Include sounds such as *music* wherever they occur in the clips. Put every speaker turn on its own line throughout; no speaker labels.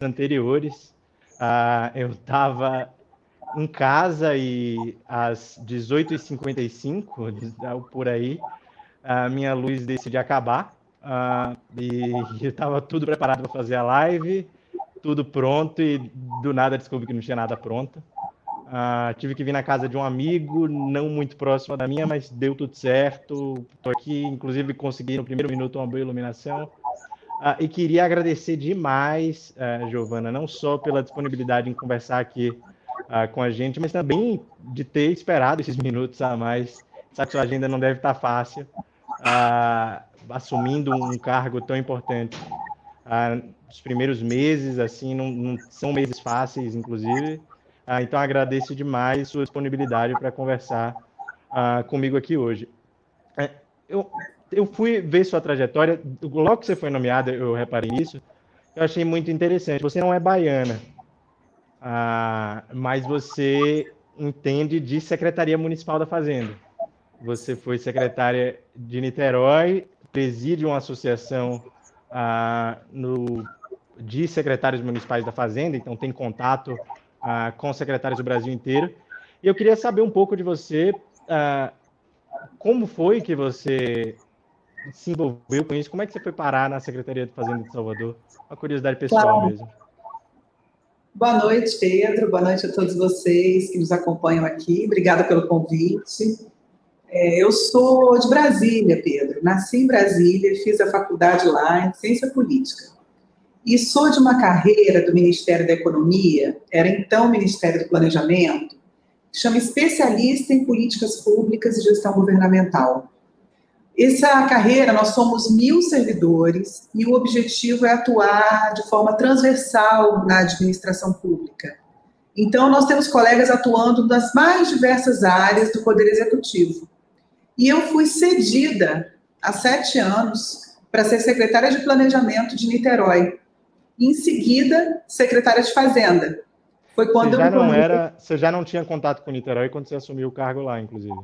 anteriores. Uh, eu estava em casa e às 18h55, por aí, a minha luz decidiu acabar. Uh, e *laughs* estava tudo preparado para fazer a live, tudo pronto, e do nada descobri que não tinha nada pronto. Uh, tive que vir na casa de um amigo, não muito próximo da minha, mas deu tudo certo. Estou aqui, inclusive consegui no primeiro minuto uma boa iluminação. Uh, e queria agradecer demais, uh, Giovana, não só pela disponibilidade em conversar aqui uh, com a gente, mas também de ter esperado esses minutos a mais. Sabe que sua agenda não deve estar fácil, assumindo um cargo tão importante. os primeiros meses, assim, não, não são meses fáceis, inclusive. Ah, então agradeço demais sua disponibilidade para conversar ah, comigo aqui hoje. É, eu, eu fui ver sua trajetória, logo que você foi nomeada, eu reparei nisso, eu achei muito interessante. Você não é baiana, ah, mas você entende de Secretaria Municipal da Fazenda. Você foi secretária de Niterói, preside uma associação ah, no, de secretários municipais da Fazenda, então tem contato uh, com secretários do Brasil inteiro. E eu queria saber um pouco de você, uh, como foi que você se envolveu com isso? Como é que você foi parar na Secretaria de Fazenda de Salvador? Uma curiosidade pessoal claro. mesmo.
Boa noite, Pedro. Boa noite a todos vocês que nos acompanham aqui. Obrigada pelo convite. É, eu sou de Brasília, Pedro. Nasci em Brasília, fiz a faculdade lá em Ciência Política. E sou de uma carreira do Ministério da Economia, era então Ministério do Planejamento, que chama especialista em políticas públicas e gestão governamental. Essa carreira, nós somos mil servidores e o objetivo é atuar de forma transversal na administração pública. Então, nós temos colegas atuando nas mais diversas áreas do Poder Executivo. E eu fui cedida há sete anos para ser secretária de Planejamento de Niterói, em seguida, secretária de Fazenda.
Foi quando você já não era, você já não tinha contato com Niterói quando você assumiu o cargo lá, inclusive.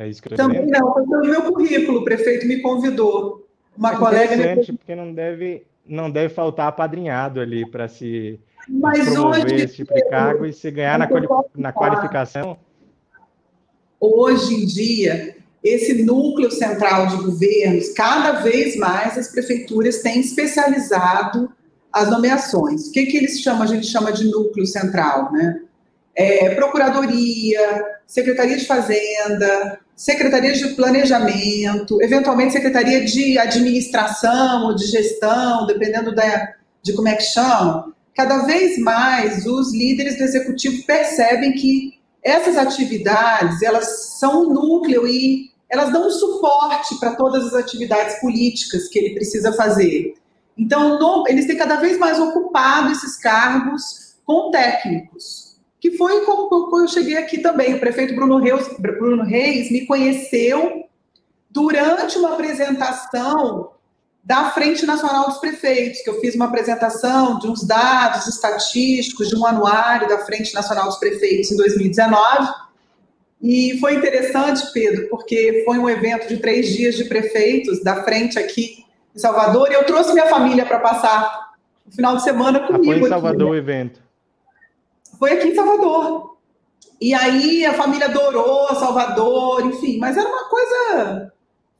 É isso que eu
Também lembro. não, foi pelo meu currículo, o prefeito me convidou. Uma é colega
me... porque não deve não deve faltar apadrinhado ali para se Mas promover hoje, esse tipo de cargo e se ganhar na, quali na qualificação.
Hoje em dia, esse núcleo central de governos, cada vez mais as prefeituras têm especializado as nomeações. O que, que eles chamam? A gente chama de núcleo central, né? É, Procuradoria, Secretaria de Fazenda, Secretaria de Planejamento, eventualmente Secretaria de Administração ou de Gestão, dependendo da, de como é que chama. Cada vez mais os líderes do executivo percebem que essas atividades elas são um núcleo e elas dão um suporte para todas as atividades políticas que ele precisa fazer. Então, no, eles têm cada vez mais ocupado esses cargos com técnicos, que foi como eu cheguei aqui também. O prefeito Bruno Reis, Bruno Reis me conheceu durante uma apresentação da Frente Nacional dos Prefeitos, que eu fiz uma apresentação de uns dados estatísticos de um anuário da Frente Nacional dos Prefeitos em 2019. E foi interessante, Pedro, porque foi um evento de três dias de prefeitos da frente aqui em Salvador, e eu trouxe minha família para passar o final de semana comigo. Ah,
foi em Salvador aqui, né? o evento?
Foi aqui em Salvador. E aí a família adorou Salvador, enfim, mas era uma coisa.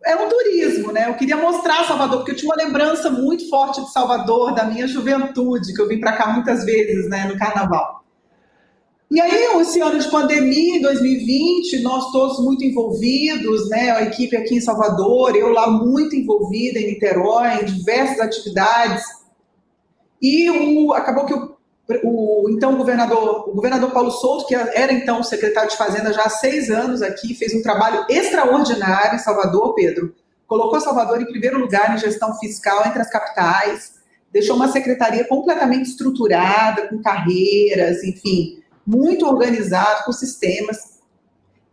Era um turismo, né? Eu queria mostrar Salvador, porque eu tinha uma lembrança muito forte de Salvador, da minha juventude, que eu vim para cá muitas vezes, né, no carnaval. E aí, esse ano de pandemia, em 2020, nós todos muito envolvidos, né? A equipe aqui em Salvador, eu lá muito envolvida em Niterói, em diversas atividades. E o, acabou que o, o então governador, o governador Paulo Souto, que era então secretário de Fazenda já há seis anos aqui, fez um trabalho extraordinário em Salvador, Pedro. Colocou Salvador em primeiro lugar em gestão fiscal entre as capitais, deixou uma secretaria completamente estruturada, com carreiras, enfim muito organizado, com sistemas.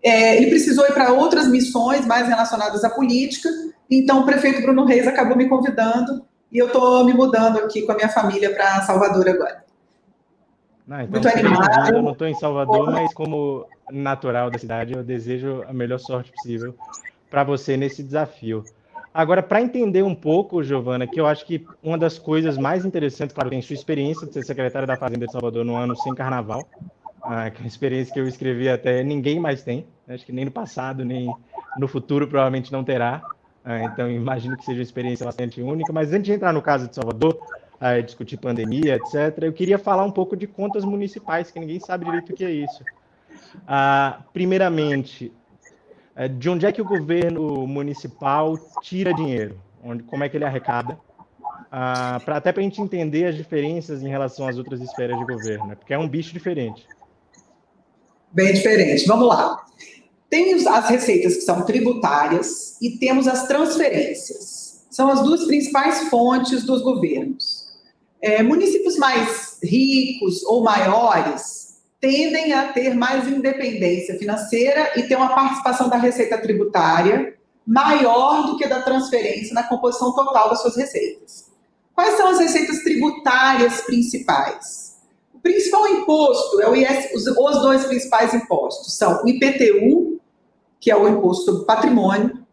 É, ele precisou ir para outras missões mais relacionadas à política, então o prefeito Bruno Reis acabou me convidando e eu estou me mudando aqui com a minha família para Salvador agora.
Não, então, muito animado. Eu não estou em Salvador, mas como natural da cidade, eu desejo a melhor sorte possível para você nesse desafio. Agora, para entender um pouco, Giovana, que eu acho que uma das coisas mais interessantes, claro, tem sua experiência de ser secretária da Fazenda de Salvador no ano sem carnaval, ah, que é uma experiência que eu escrevi até ninguém mais tem, acho que nem no passado, nem no futuro provavelmente não terá. Ah, então, imagino que seja uma experiência bastante única. Mas antes de entrar no caso de Salvador, ah, discutir pandemia, etc., eu queria falar um pouco de contas municipais, que ninguém sabe direito o que é isso. Ah, primeiramente, eh, de onde é que o governo municipal tira dinheiro? Onde, como é que ele arrecada? Ah, pra, até para a gente entender as diferenças em relação às outras esferas de governo, né? porque é um bicho diferente.
Bem diferente. Vamos lá. Tem as receitas que são tributárias e temos as transferências. São as duas principais fontes dos governos. É, municípios mais ricos ou maiores tendem a ter mais independência financeira e ter uma participação da receita tributária maior do que da transferência na composição total das suas receitas. Quais são as receitas tributárias principais? O principal imposto é o IS, os, os dois principais impostos são o IPTU que é o imposto sobre patrimônio,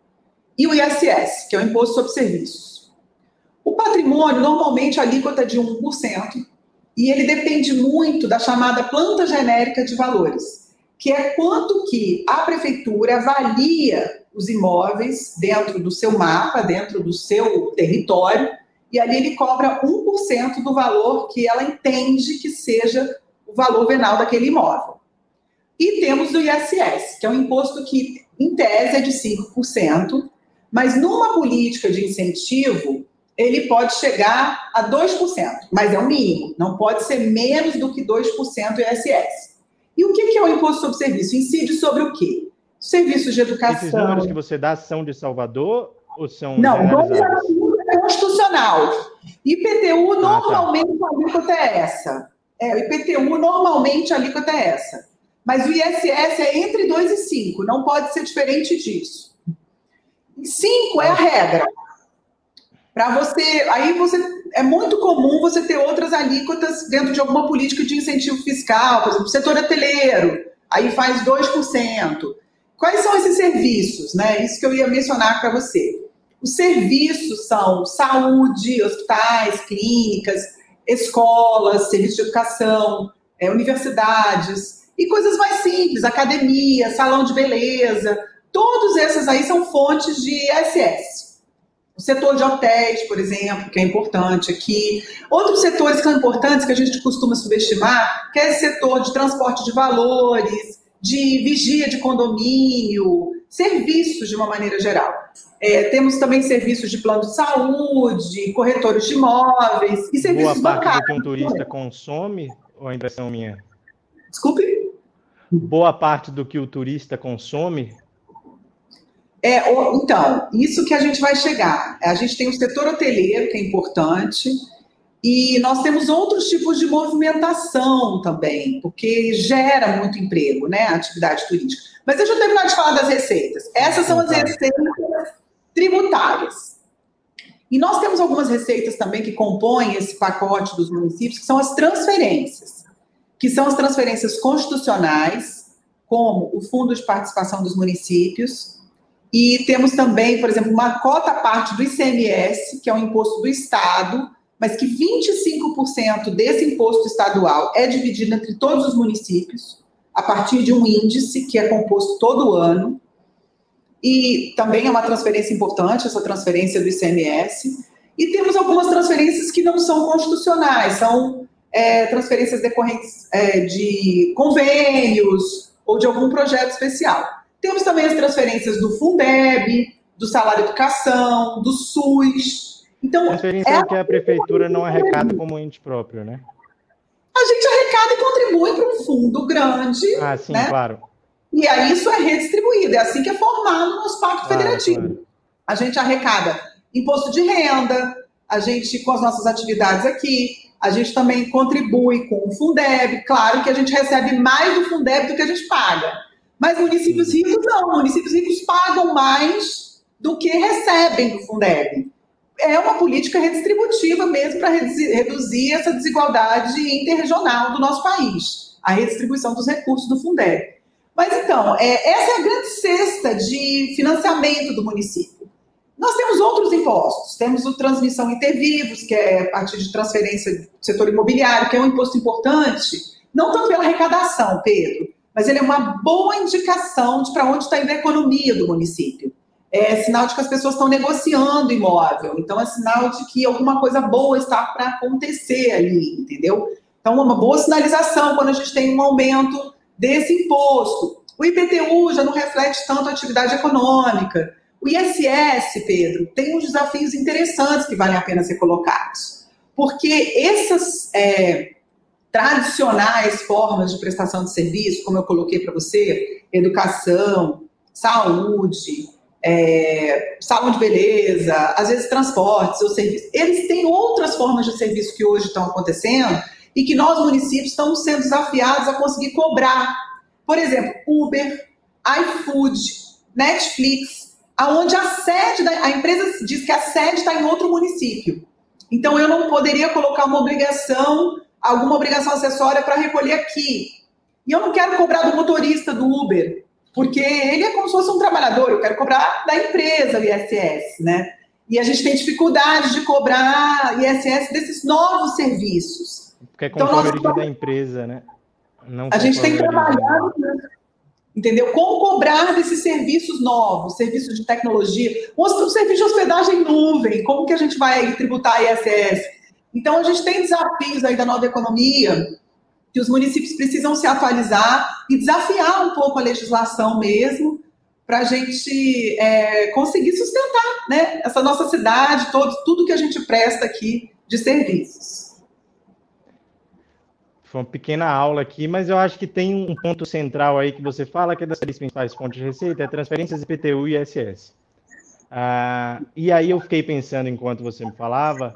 e o ISS, que é o imposto sobre serviços. O patrimônio, normalmente, a alíquota é de 1%, e ele depende muito da chamada planta genérica de valores, que é quanto que a prefeitura avalia os imóveis dentro do seu mapa, dentro do seu território, e ali ele cobra 1% do valor que ela entende que seja o valor venal daquele imóvel. E temos o ISS, que é um imposto que, em tese, é de 5%, mas numa política de incentivo, ele pode chegar a 2%, mas é o mínimo, não pode ser menos do que 2% ISS. E o que é o imposto sobre serviço? Incide sobre o quê? Serviços de educação. Esses
números que você dá são de Salvador ou são.
Não, é constitucional. IPTU, ah, tá. normalmente tá. a alíquota é essa. É, o IPTU, normalmente a alíquota é essa. Mas o ISS é entre 2 e 5, não pode ser diferente disso. 5 é a regra. Para você, aí você é muito comum você ter outras alíquotas dentro de alguma política de incentivo fiscal, por exemplo, setor hoteleiro, aí faz 2%. Quais são esses serviços, né? Isso que eu ia mencionar para você. Os serviços são saúde, hospitais, clínicas, escolas, serviços de educação, é, universidades, e coisas mais simples, academia, salão de beleza, todas essas aí são fontes de ISS. O setor de hotéis, por exemplo, que é importante aqui. Outros setores que são importantes, que a gente costuma subestimar, que é esse setor de transporte de valores, de vigia de condomínio, serviços de uma maneira geral. É, temos também serviços de plano de saúde, corretores de imóveis e serviços
Boa parte bancários. do que um turista consome, ou a impressão minha?
Desculpe?
boa parte do que o turista consome?
É, então, isso que a gente vai chegar. A gente tem o setor hoteleiro, que é importante, e nós temos outros tipos de movimentação também, porque gera muito emprego, né, a atividade turística. Mas deixa eu terminar de falar das receitas. Essas são as receitas tributárias. E nós temos algumas receitas também que compõem esse pacote dos municípios, que são as transferências que são as transferências constitucionais, como o Fundo de Participação dos Municípios, e temos também, por exemplo, uma cota parte do ICMS, que é um imposto do Estado, mas que 25% desse imposto estadual é dividido entre todos os municípios, a partir de um índice que é composto todo ano. E também é uma transferência importante, essa transferência do ICMS. E temos algumas transferências que não são constitucionais, são é, transferências decorrentes é, de convênios ou de algum projeto especial. Temos também as transferências do Fundeb, do Salário Educação, do SUS.
Então, transferência é que a prefeitura não arrecada como ente próprio, né?
A gente arrecada e contribui para um fundo grande.
Ah, sim, né? claro.
E aí isso é redistribuído, é assim que é formado o nosso pacto claro, federativo. Claro. A gente arrecada imposto de renda, a gente, com as nossas atividades aqui, a gente também contribui com o Fundeb. Claro que a gente recebe mais do Fundeb do que a gente paga. Mas municípios ricos não. Municípios ricos pagam mais do que recebem do Fundeb. É uma política redistributiva mesmo para reduzir essa desigualdade interregional do nosso país, a redistribuição dos recursos do Fundeb. Mas então, é, essa é a grande cesta de financiamento do município. Nós temos outros impostos. Temos o transmissão intervivos, que é a partir de transferência do setor imobiliário, que é um imposto importante, não tanto pela arrecadação, Pedro, mas ele é uma boa indicação de para onde está indo a economia do município. É sinal de que as pessoas estão negociando imóvel, então é sinal de que alguma coisa boa está para acontecer ali, entendeu? Então, uma boa sinalização quando a gente tem um aumento desse imposto. O IPTU já não reflete tanto a atividade econômica. O ISS, Pedro, tem uns desafios interessantes que valem a pena ser colocados. Porque essas é, tradicionais formas de prestação de serviço, como eu coloquei para você, educação, saúde, é, saúde, beleza, às vezes transportes ou serviços, eles têm outras formas de serviço que hoje estão acontecendo e que nós, municípios, estamos sendo desafiados a conseguir cobrar. Por exemplo, Uber, iFood, Netflix, aonde a sede da a empresa diz que a sede está em outro município. Então eu não poderia colocar uma obrigação alguma obrigação acessória para recolher aqui. E eu não quero cobrar do motorista do Uber, porque ele é como se fosse um trabalhador, eu quero cobrar da empresa o ISS, né? E a gente tem dificuldade de cobrar ISS desses novos serviços.
Porque é então, nós... da empresa, né?
Não a gente tem trabalhado, né? entendeu? Como cobrar desses serviços novos, serviços de tecnologia, o serviço de hospedagem em nuvem, como que a gente vai tributar ISS? Então, a gente tem desafios aí da nova economia que os municípios precisam se atualizar e desafiar um pouco a legislação mesmo para a gente é, conseguir sustentar né, essa nossa cidade, todo, tudo que a gente presta aqui de serviços.
Foi uma pequena aula aqui, mas eu acho que tem um ponto central aí que você fala que é das três principais fontes de receita, é transferências IPTU e ISS. Ah, e aí eu fiquei pensando enquanto você me falava,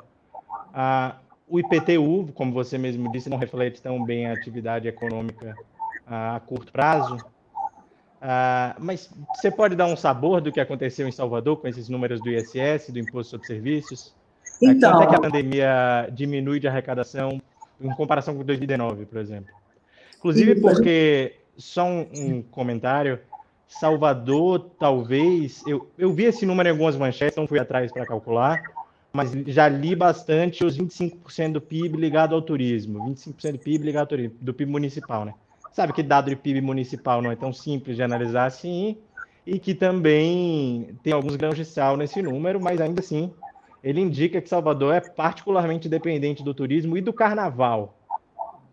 ah, o IPTU, como você mesmo disse, não reflete tão bem a atividade econômica ah, a curto prazo. Ah, mas você pode dar um sabor do que aconteceu em Salvador com esses números do ISS, do Imposto sobre Serviços? Então, Quanto é que a pandemia diminui de arrecadação em comparação com 2019, por exemplo? Inclusive porque, só um, um comentário, Salvador, talvez, eu, eu vi esse número em algumas manchetes, não fui atrás para calcular, mas já li bastante os 25% do PIB ligado ao turismo, 25% do PIB ligado ao turismo, do PIB municipal, né? Sabe que dado de PIB municipal não é tão simples de analisar assim, e que também tem alguns grãos de sal nesse número, mas ainda assim ele indica que Salvador é particularmente dependente do turismo e do carnaval.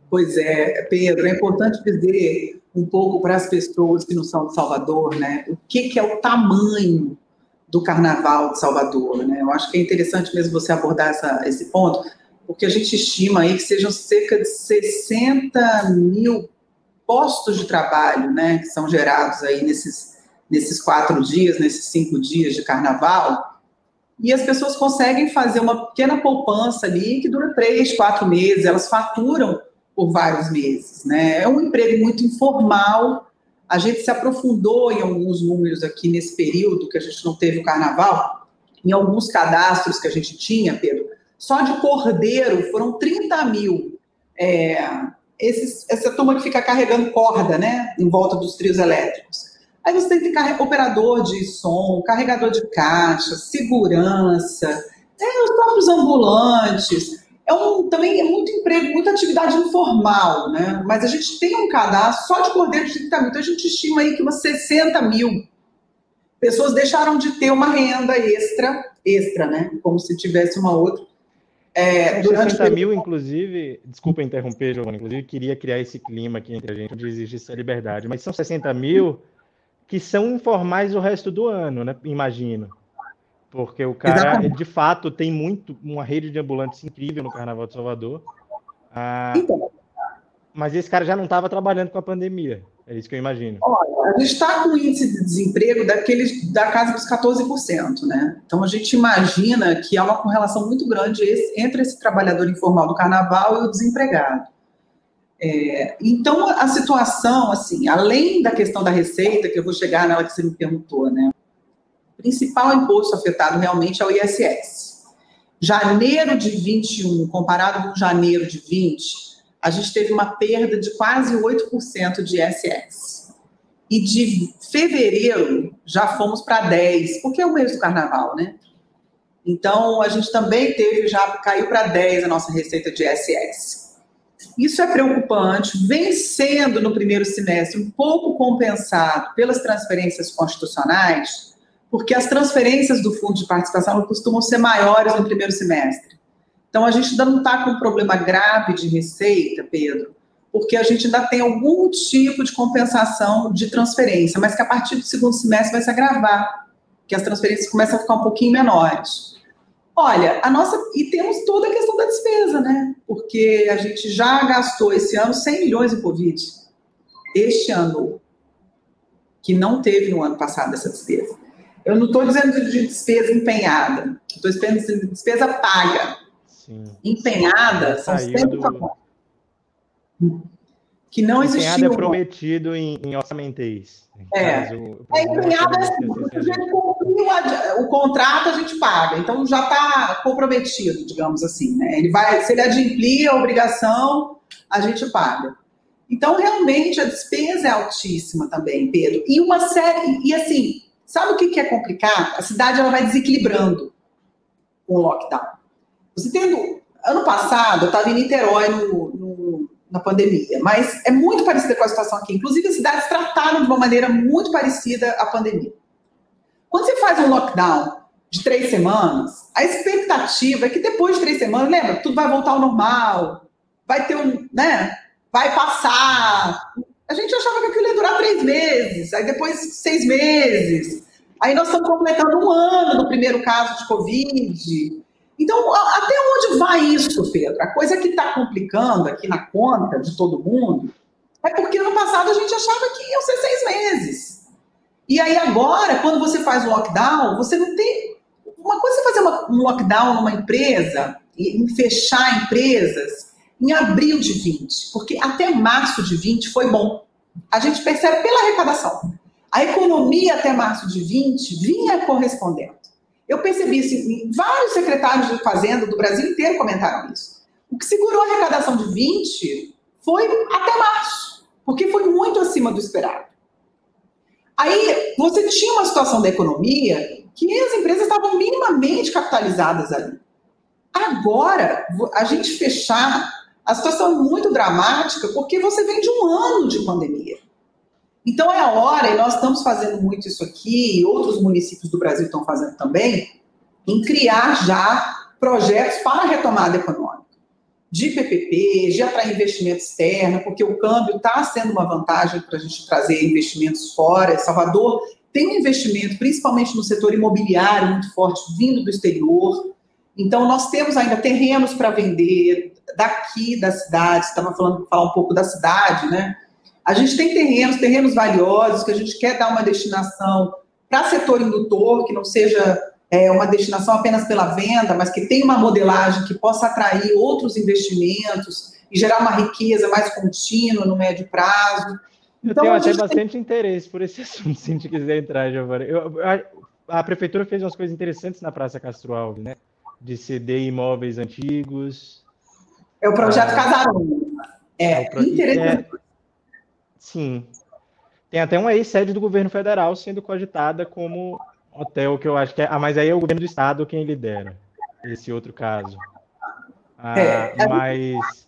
Pois é, Pedro, é importante dizer um pouco para as pessoas que não são de Salvador, né? O que, que é o tamanho do Carnaval de Salvador. Né? Eu acho que é interessante mesmo você abordar essa, esse ponto, porque a gente estima aí que sejam cerca de 60 mil postos de trabalho né, que são gerados aí nesses, nesses quatro dias, nesses cinco dias de Carnaval, e as pessoas conseguem fazer uma pequena poupança ali que dura três, quatro meses, elas faturam por vários meses. Né? É um emprego muito informal, a gente se aprofundou em alguns números aqui nesse período que a gente não teve o carnaval, em alguns cadastros que a gente tinha, Pedro. Só de cordeiro foram 30 mil. É, esses, essa turma que fica carregando corda, né, em volta dos trios elétricos. Aí você tem que ter operador de som, carregador de caixa, segurança, é, os próprios ambulantes é um, também é muito emprego, muita atividade informal, né? Mas a gente tem um cadastro só de cordeiro de 30 mil, então a gente estima aí que umas 60 mil pessoas deixaram de ter uma renda extra, extra, né? Como se tivesse uma outra.
É, durante 60 mil, inclusive, desculpa interromper, Giovanni, inclusive queria criar esse clima aqui entre a gente, onde existe essa liberdade, mas são 60 mil que são informais o resto do ano, né? Imagino. Porque o cara, de fato, tem muito uma rede de ambulantes incrível no Carnaval de Salvador. Ah, então, mas esse cara já não estava trabalhando com a pandemia. É isso que eu imagino.
Olha, a gente está com índice de desemprego daqueles, da casa dos 14%, né? Então a gente imagina que há uma correlação muito grande entre esse trabalhador informal do carnaval e o desempregado. É, então a situação, assim, além da questão da receita, que eu vou chegar nela que você me perguntou, né? Principal imposto afetado realmente é o ISS. Janeiro de 21, comparado com janeiro de 20, a gente teve uma perda de quase 8% de ISS. e de fevereiro já fomos para 10, porque é o mês do carnaval, né? Então, a gente também teve, já caiu para 10 a nossa receita de SS. Isso é preocupante, vem sendo no primeiro semestre um pouco compensado pelas transferências constitucionais, porque as transferências do fundo de participação costumam ser maiores no primeiro semestre. Então, a gente ainda não está com um problema grave de receita, Pedro, porque a gente ainda tem algum tipo de compensação de transferência, mas que a partir do segundo semestre vai se agravar, que as transferências começam a ficar um pouquinho menores. Olha, a nossa. E temos toda a questão da despesa, né? Porque a gente já gastou esse ano 100 milhões em Covid. Este ano, que não teve no ano passado essa despesa. Eu não estou dizendo de despesa empenhada, estou dizendo de despesa paga. Sim. Empenhada são sempre do
que não existia. é prometido em, em orçamenteis.
É. Caso, é empenhado assim, a gente cumpriu o contrato, a gente paga. Então já está comprometido, digamos assim. Né? Ele vai, se ele adimplir a obrigação, a gente paga. Então, realmente, a despesa é altíssima também, Pedro. E uma série. E assim, sabe o que, é complicado? A cidade ela vai desequilibrando com o lockdown. Você tendo. Ano passado, eu estava em Niterói no, no na pandemia, mas é muito parecida com a situação aqui. Inclusive, as cidades trataram de uma maneira muito parecida a pandemia. Quando você faz um lockdown de três semanas, a expectativa é que depois de três semanas, lembra, tudo vai voltar ao normal, vai ter um, né, vai passar. A gente achava que aquilo ia durar três meses, aí depois seis meses. Aí nós estamos completando um ano do primeiro caso de Covid. Então, até onde vai isso, Pedro? A coisa que está complicando aqui na conta de todo mundo é porque no passado a gente achava que iam ser seis meses. E aí agora, quando você faz um lockdown, você não tem. Uma coisa é fazer uma, um lockdown numa empresa, e fechar empresas em abril de 20, porque até março de 20 foi bom. A gente percebe pela arrecadação. A economia até março de 20 vinha correspondendo. Eu percebi assim, vários secretários de Fazenda do Brasil inteiro comentaram isso. O que segurou a arrecadação de 20 foi até março, porque foi muito acima do esperado. Aí você tinha uma situação da economia que as empresas estavam minimamente capitalizadas ali. Agora, a gente fechar, a situação é muito dramática porque você vem de um ano de pandemia. Então é a hora, e nós estamos fazendo muito isso aqui, e outros municípios do Brasil estão fazendo também, em criar já projetos para a retomada econômica. De PPP, de atrair investimento externo, porque o câmbio está sendo uma vantagem para a gente trazer investimentos fora. Salvador tem um investimento, principalmente no setor imobiliário, muito forte, vindo do exterior. Então, nós temos ainda terrenos para vender daqui da cidade, estava falando falar um pouco da cidade, né? A gente tem terrenos, terrenos valiosos, que a gente quer dar uma destinação para setor indutor, que não seja é, uma destinação apenas pela venda, mas que tenha uma modelagem que possa atrair outros investimentos e gerar uma riqueza mais contínua no médio prazo.
Eu então, tenho até bastante tem... interesse por esse *laughs* assunto, se a gente quiser entrar, Giovanni. Eu, a, a, prefeitura fez umas coisas interessantes na Praça Castro Alves, né? De ceder imóveis antigos.
É o projeto ah, Casarão. É, é pro... interessante. É,
Sim. Tem até uma ex-sede do governo federal sendo cogitada como hotel, que eu acho que é. Ah, mas aí é o governo do estado quem lidera esse outro caso. Ah, é, é mas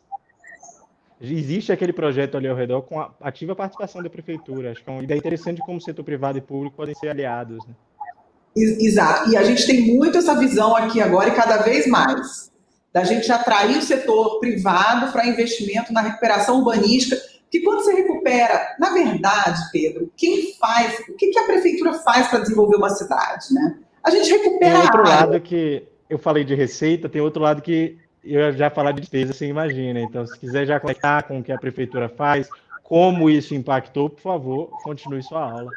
existe aquele projeto ali ao redor com a ativa participação da prefeitura. Acho que é uma ideia interessante de como o setor privado e público podem ser aliados. Né?
Exato. E a gente tem muito essa visão aqui agora e cada vez mais da gente atrair o setor privado para investimento na recuperação urbanística que quando você recupera, na verdade, Pedro, quem faz, o que, que a prefeitura faz para desenvolver uma cidade, né? A gente recupera
tem outro lado que eu falei de receita, tem outro lado que eu já falar de despesa, você imagina. Então, se quiser já conectar com o que a prefeitura faz, como isso impactou, por favor, continue sua aula.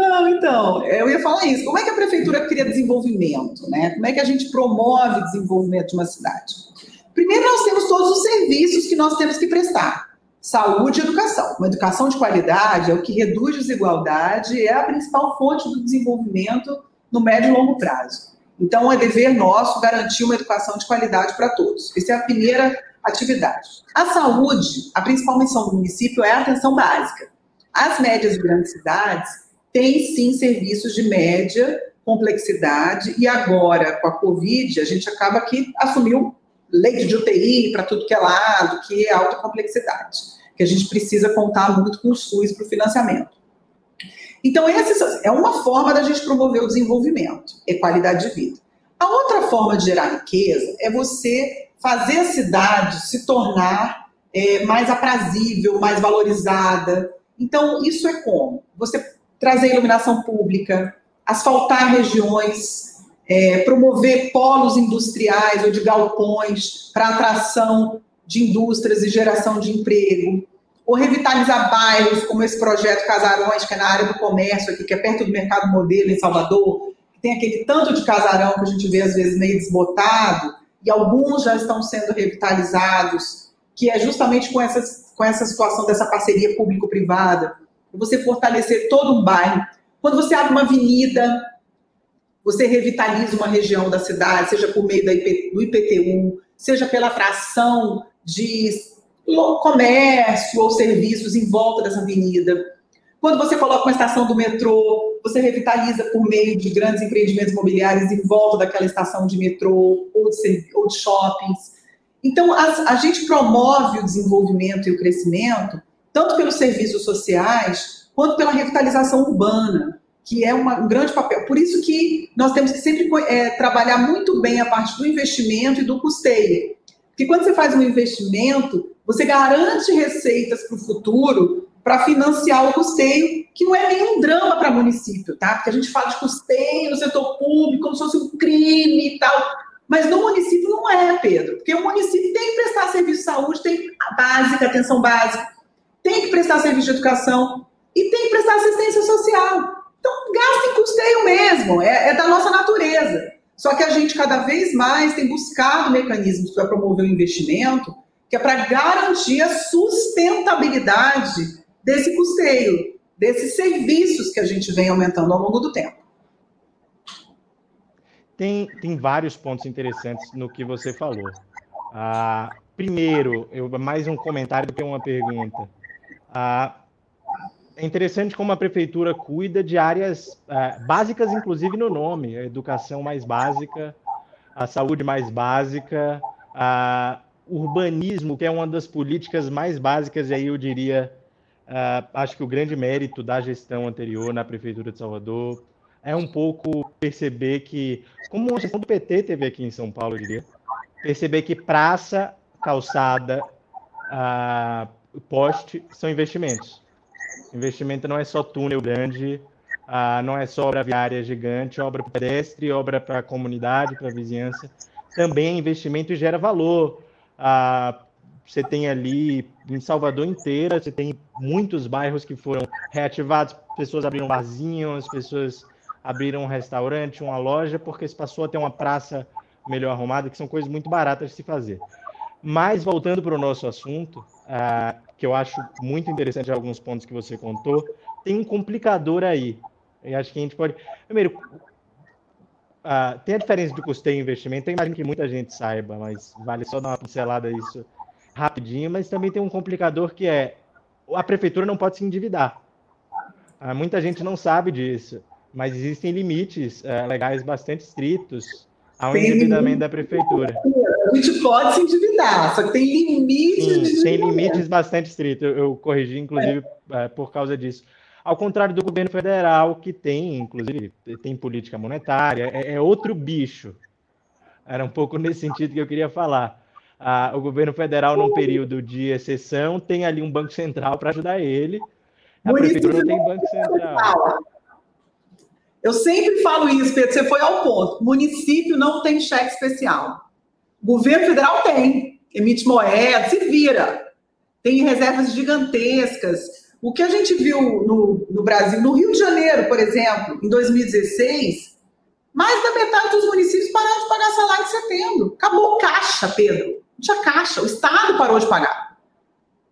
Não, então, eu ia falar isso. Como é que a prefeitura cria desenvolvimento, né? Como é que a gente promove desenvolvimento de uma cidade? Primeiro, nós temos todos os serviços que nós temos que prestar saúde e educação. Uma educação de qualidade é o que reduz desigualdade e é a principal fonte do desenvolvimento no médio e longo prazo. Então, é dever nosso garantir uma educação de qualidade para todos. Essa é a primeira atividade. A saúde, a principal missão do município é a atenção básica. As médias e grandes cidades têm sim serviços de média complexidade, e agora, com a Covid, a gente acaba que assumiu leite de UTI para tudo que é lado, que é alta complexidade, que a gente precisa contar muito com o SUS para o financiamento. Então, essa é uma forma da gente promover o desenvolvimento e qualidade de vida. A outra forma de gerar riqueza é você fazer a cidade se tornar é, mais aprazível, mais valorizada. Então, isso é como? Você trazer iluminação pública, asfaltar regiões, é, promover polos industriais ou de galpões para atração de indústrias e geração de emprego, ou revitalizar bairros, como esse projeto Casarões, que é na área do comércio aqui, que é perto do Mercado Modelo, em Salvador, que tem aquele tanto de casarão que a gente vê às vezes meio desbotado, e alguns já estão sendo revitalizados, que é justamente com, essas, com essa situação dessa parceria público-privada, você fortalecer todo um bairro. Quando você abre uma avenida, você revitaliza uma região da cidade, seja por meio IP, do IPTU, seja pela atração de comércio ou serviços em volta dessa avenida. Quando você coloca uma estação do metrô, você revitaliza por meio de grandes empreendimentos imobiliários em volta daquela estação de metrô ou de, ou de shoppings. Então, a, a gente promove o desenvolvimento e o crescimento, tanto pelos serviços sociais, quanto pela revitalização urbana, que é uma, um grande papel. Por isso que nós temos que sempre é, trabalhar muito bem a parte do investimento e do custeio. Porque quando você faz um investimento, você garante receitas para o futuro para financiar o custeio, que não é nenhum drama para município, tá? Porque a gente fala de custeio no setor público como se fosse um crime e tal. Mas no município não é, Pedro. Porque o município tem que prestar serviço de saúde, tem a básica, atenção básica, tem que prestar serviço de educação e tem que prestar assistência social. Então, gasta em custeio mesmo, é, é da nossa natureza. Só que a gente cada vez mais tem buscado mecanismos para promover o investimento, que é para garantir a sustentabilidade desse custeio, desses serviços que a gente vem aumentando ao longo do tempo.
Tem, tem vários pontos interessantes no que você falou. Ah, primeiro, eu, mais um comentário do que uma pergunta. Ah, é interessante como a prefeitura cuida de áreas uh, básicas, inclusive no nome, a educação mais básica, a saúde mais básica, a urbanismo, que é uma das políticas mais básicas, e aí eu diria, uh, acho que o grande mérito da gestão anterior na prefeitura de Salvador é um pouco perceber que, como a gestão do PT teve aqui em São Paulo, eu diria, perceber que praça, calçada, uh, poste são investimentos. Investimento não é só túnel grande, ah, não é só obra viária gigante, obra pedestre, obra para a comunidade, para a vizinhança. Também é investimento e gera valor. Ah, você tem ali, em Salvador inteira, você tem muitos bairros que foram reativados, pessoas abriram barzinhos, pessoas abriram um restaurante, uma loja, porque se passou a ter uma praça melhor arrumada, que são coisas muito baratas de se fazer. Mas, voltando para o nosso assunto, ah, que eu acho muito interessante alguns pontos que você contou, tem um complicador aí. Eu acho que a gente pode. Primeiro, uh, tem a diferença de custeio e investimento, eu imagino que muita gente saiba, mas vale só dar uma pincelada isso rapidinho, mas também tem um complicador que é a prefeitura não pode se endividar. Uh, muita gente não sabe disso, mas existem limites uh, legais bastante estritos ao endividamento da prefeitura.
A gente pode se endividar, só que tem limites
Sim, Tem limites bastante estritos. Eu, eu corrigi, inclusive, é. É, por causa disso. Ao contrário do governo federal, que tem, inclusive, tem política monetária, é, é outro bicho. Era um pouco nesse sentido que eu queria falar. Ah, o governo federal, num período de exceção, tem ali um banco central para ajudar ele. A prefeitura não tem banco central.
Eu sempre falo isso, Pedro, você foi ao ponto. Município não tem cheque especial. Governo federal tem, emite moeda, se vira. Tem reservas gigantescas. O que a gente viu no, no Brasil, no Rio de Janeiro, por exemplo, em 2016, mais da metade dos municípios pararam de pagar salário de setembro. Acabou caixa, Pedro. Não tinha caixa. O Estado parou de pagar.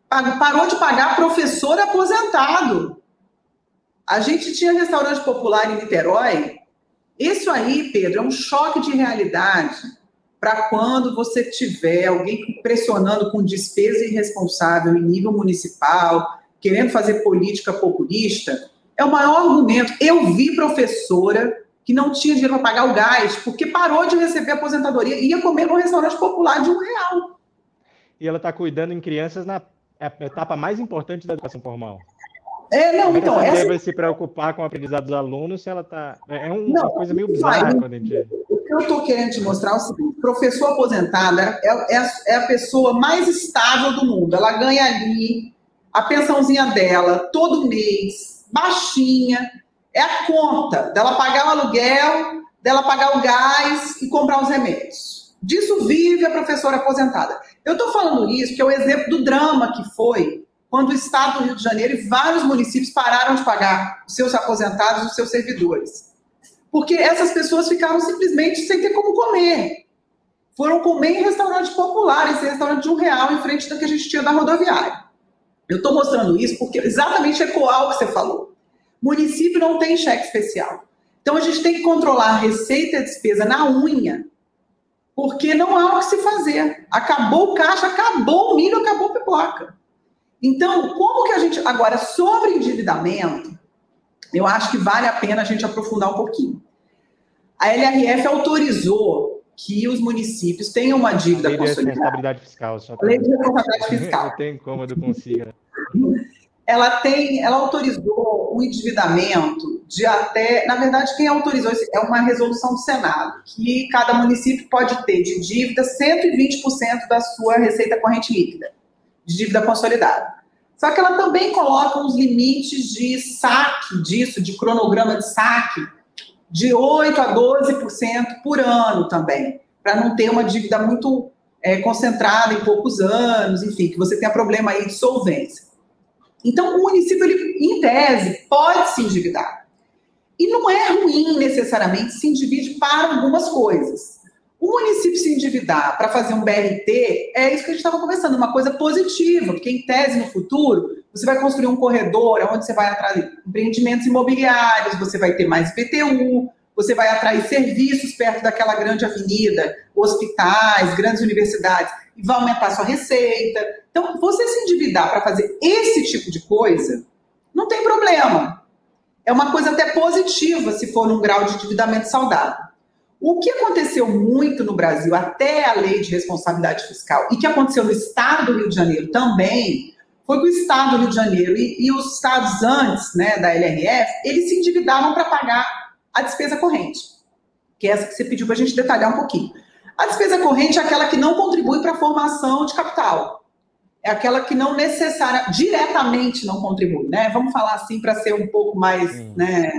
Parou de pagar professor aposentado. A gente tinha restaurante popular em Niterói. Isso aí, Pedro, é um choque de realidade para quando você tiver alguém pressionando com despesa irresponsável em nível municipal, querendo fazer política populista, é o maior argumento. Eu vi professora que não tinha dinheiro para pagar o gás, porque parou de receber aposentadoria e ia comer num restaurante popular de um real.
E ela está cuidando em crianças na etapa mais importante da educação formal.
É, não, então.
Essa... deve se preocupar com o aprendizado dos alunos se ela está. É um, não, uma coisa meio bizarra quando a gente.
O que eu estou querendo te mostrar é o seguinte: professor aposentado é, é, é, a pessoa mais estável do mundo. Ela ganha ali a pensãozinha dela todo mês, baixinha, é a conta dela pagar o aluguel, dela pagar o gás e comprar os remédios. Disso vive a professora aposentada. Eu estou falando isso porque é o exemplo do drama que foi quando o Estado do Rio de Janeiro e vários municípios pararam de pagar os seus aposentados, os seus servidores. Porque essas pessoas ficaram simplesmente sem ter como comer. Foram comer em restaurante popular, esse restaurante de um real, em frente da que a gente tinha da rodoviária. Eu estou mostrando isso porque exatamente ecoar o que você falou. Município não tem cheque especial. Então a gente tem que controlar a receita e a despesa na unha, porque não há o que se fazer. Acabou o caixa, acabou o milho, acabou a pipoca. Então, como que a gente. Agora, sobre endividamento, eu acho que vale a pena a gente aprofundar um pouquinho. A LRF autorizou que os municípios tenham uma dívida
Lei consolidada. De responsabilidade fiscal. Só
Lei de responsabilidade *laughs* fiscal.
Não tem como eu consiga
ela tem, ela autorizou um endividamento de até, na verdade, quem autorizou isso é uma resolução do Senado, que cada município pode ter de dívida 120% da sua receita corrente líquida, de dívida consolidada. Só que ela também coloca uns limites de saque disso, de cronograma de saque, de 8 a 12% por ano também, para não ter uma dívida muito é, concentrada em poucos anos, enfim, que você tenha problema aí de solvência. Então, o município, ele, em tese, pode se endividar. E não é ruim necessariamente se endivide para algumas coisas. O município se endividar para fazer um BRT é isso que a gente estava conversando, uma coisa positiva, porque em tese no futuro você vai construir um corredor onde você vai atrair empreendimentos imobiliários, você vai ter mais IPTU, você vai atrair serviços perto daquela grande avenida, hospitais, grandes universidades, e vai aumentar sua receita. Então, você se endividar para fazer esse tipo de coisa, não tem problema. É uma coisa até positiva se for num grau de endividamento saudável. O que aconteceu muito no Brasil, até a lei de responsabilidade fiscal, e que aconteceu no estado do Rio de Janeiro também, foi que o estado do Rio de Janeiro e, e os estados antes né, da LRF, eles se endividavam para pagar a despesa corrente, que é essa que você pediu para a gente detalhar um pouquinho. A despesa corrente é aquela que não contribui para a formação de capital. É aquela que não necessariamente, diretamente não contribui, né? Vamos falar assim para ser um pouco mais né,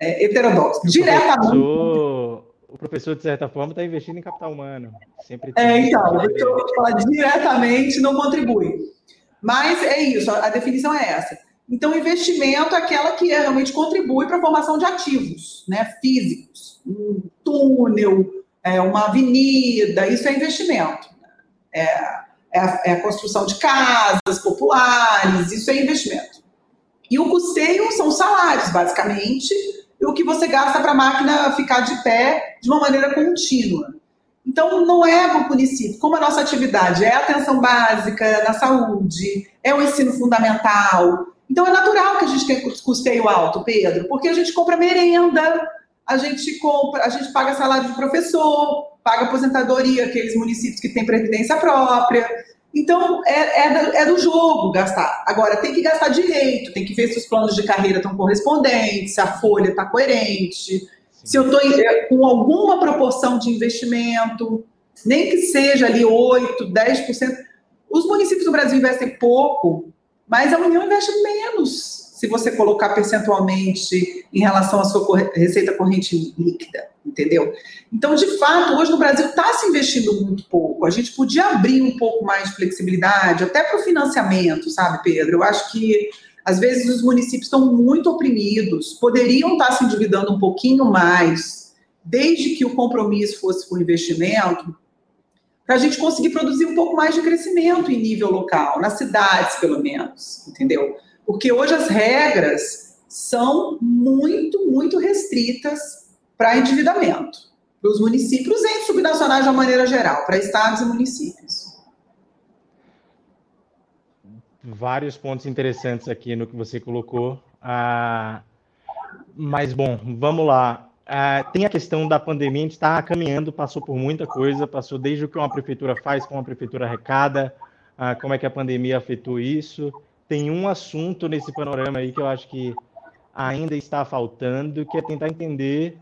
é, heterodoxo.
Diretamente. Professor, o professor, de certa forma, está investindo em capital humano. Sempre
é, então, eu vou falar diretamente não contribui. Mas é isso, a definição é essa. Então, investimento é aquela que realmente contribui para a formação de ativos né, físicos. Um túnel, é, uma avenida, isso é investimento. É, é, a, é a construção de casas populares, isso é investimento. E o custeio são salários, basicamente, o que você gasta para a máquina ficar de pé de uma maneira contínua. Então, não é o município. Como a nossa atividade é atenção básica na saúde, é o ensino fundamental, então é natural que a gente tenha custeio alto, Pedro, porque a gente compra merenda, a gente compra, a gente paga salário de professor, paga aposentadoria, aqueles municípios que têm previdência própria. Então é, é, do, é do jogo gastar. Agora tem que gastar direito, tem que ver se os planos de carreira estão correspondentes, se a folha está coerente, se eu estou com alguma proporção de investimento, nem que seja ali 8, 10%. Os municípios do Brasil investem pouco mas a União investe menos se você colocar percentualmente em relação à sua receita corrente líquida, entendeu? Então, de fato, hoje no Brasil está se investindo muito pouco. A gente podia abrir um pouco mais de flexibilidade, até para o financiamento, sabe, Pedro? Eu acho que às vezes os municípios estão muito oprimidos, poderiam estar tá se endividando um pouquinho mais, desde que o compromisso fosse com investimento, para a gente conseguir produzir um pouco mais de crescimento em nível local, nas cidades, pelo menos, entendeu? Porque hoje as regras são muito, muito restritas para endividamento, para os municípios e subnacionais de uma maneira geral, para estados e municípios.
vários pontos interessantes aqui no que você colocou. Ah, mas, bom, vamos lá. Ah, tem a questão da pandemia, a gente está caminhando, passou por muita coisa, passou desde o que uma prefeitura faz, como a prefeitura arrecada, ah, como é que a pandemia afetou isso. Tem um assunto nesse panorama aí que eu acho que ainda está faltando, que é tentar entender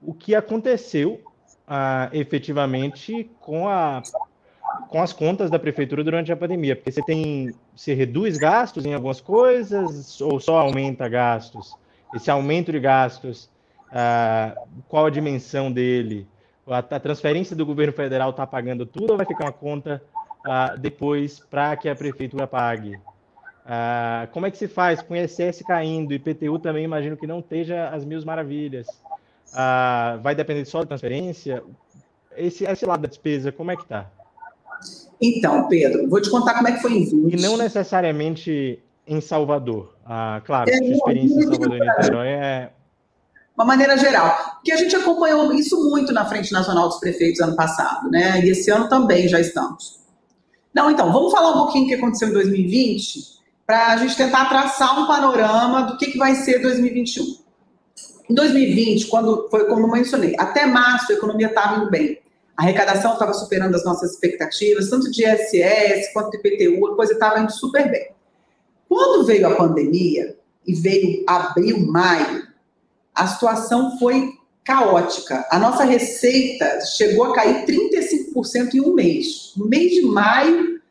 o que aconteceu ah, efetivamente com, a, com as contas da prefeitura durante a pandemia, porque você tem, você reduz gastos em algumas coisas ou só aumenta gastos? Esse aumento de gastos, ah, qual a dimensão dele? A, a transferência do governo federal está pagando tudo ou vai ficar uma conta ah, depois para que a prefeitura pague? Ah, como é que se faz com o ISS caindo? IPTU também imagino que não esteja as mil maravilhas. Ah, vai depender só da transferência? Esse, esse lado da despesa, como é que está?
Então, Pedro, vou te contar como é que foi em 20.
E não necessariamente em Salvador. Ah, claro, é, sua experiência em Salvador e Niterói é...
Uma maneira geral. Porque a gente acompanhou isso muito na Frente Nacional dos Prefeitos ano passado, né? E esse ano também já estamos. Não, então, vamos falar um pouquinho o que aconteceu em 2020, para a gente tentar traçar um panorama do que, que vai ser 2021. Em 2020, quando foi como eu mencionei, até março a economia estava indo bem. A arrecadação estava superando as nossas expectativas, tanto de ISS quanto de IPTU, a coisa estava indo super bem. Quando veio a pandemia, e veio abril, maio, a situação foi caótica. A nossa receita chegou a cair 35% em um mês. No mês de maio,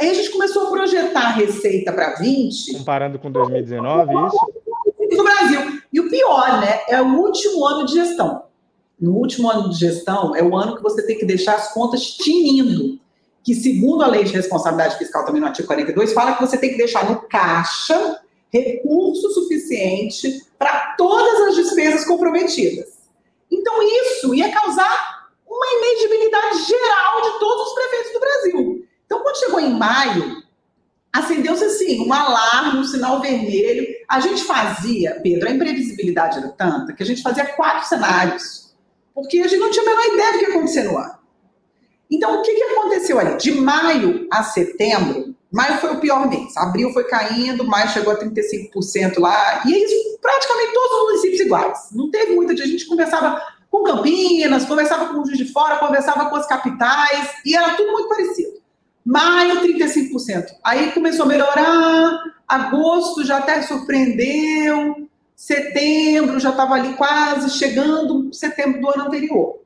aí a gente começou a projetar a receita para 20.
Comparando com 2019, isso?
No Brasil. E o pior, né? É o último ano de gestão. No último ano de gestão, é o ano que você tem que deixar as contas tinindo. Que, segundo a lei de responsabilidade fiscal, também no artigo 42, fala que você tem que deixar no caixa recurso suficiente para todas as despesas comprometidas. Então, isso ia causar uma inedibilidade geral de todos os prefeitos do Brasil. Então, quando chegou em maio, acendeu-se assim, um alarme, um sinal vermelho. A gente fazia, Pedro, a imprevisibilidade era tanta que a gente fazia quatro cenários, porque a gente não tinha a menor ideia do que ia acontecer no ano. Então, o que, que aconteceu ali? De maio a setembro, maio foi o pior mês, abril foi caindo, maio chegou a 35% lá, e é isso, praticamente todos os municípios iguais. Não teve muita, a gente conversava com Campinas, conversava com o Juiz de Fora, conversava com as capitais, e era tudo muito parecido. Maio, 35%. Aí começou a melhorar, agosto já até surpreendeu, setembro já estava ali quase chegando, setembro do ano anterior.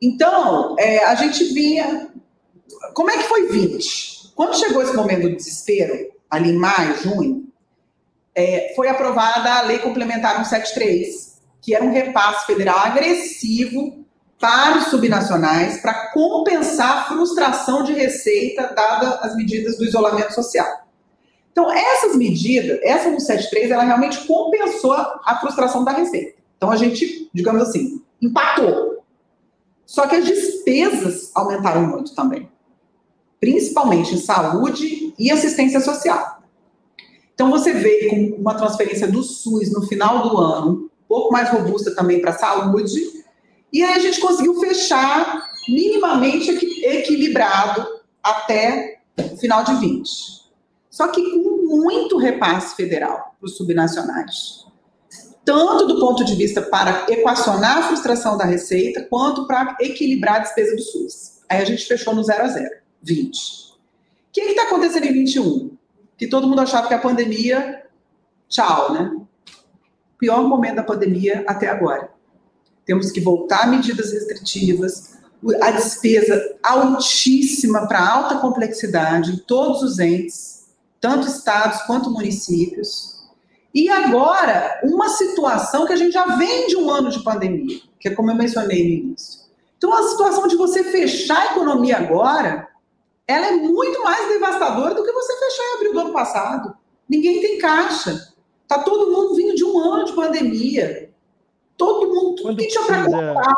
Então, é, a gente via. Como é que foi 20? Quando chegou esse momento do desespero, ali em maio, junho, é, foi aprovada a Lei Complementar 173, que era um repasse federal agressivo para subnacionais para compensar a frustração de receita dada as medidas do isolamento social. Então, essas medidas, essa 173, ela realmente compensou a frustração da receita. Então, a gente, digamos assim, empatou. Só que as despesas aumentaram muito também, principalmente em saúde e assistência social. Então, você veio com uma transferência do SUS no final do ano, um pouco mais robusta também para a saúde, e aí a gente conseguiu fechar minimamente equilibrado até o final de 20. Só que com muito repasse federal para os subnacionais. Tanto do ponto de vista para equacionar a frustração da receita, quanto para equilibrar a despesa do SUS. Aí a gente fechou no 0 a 0, 20. O que está acontecendo em 21? Que todo mundo achava que a pandemia, tchau, né? Pior momento da pandemia até agora temos que voltar a medidas restritivas, a despesa altíssima para alta complexidade em todos os entes, tanto estados quanto municípios. E agora, uma situação que a gente já vem de um ano de pandemia, que é como eu mencionei no início. Então, a situação de você fechar a economia agora, ela é muito mais devastadora do que você fechar em abril do ano passado. Ninguém tem caixa. Está todo mundo vindo de um ano de pandemia. Todo mundo, tudo Quando que tinha para comprar,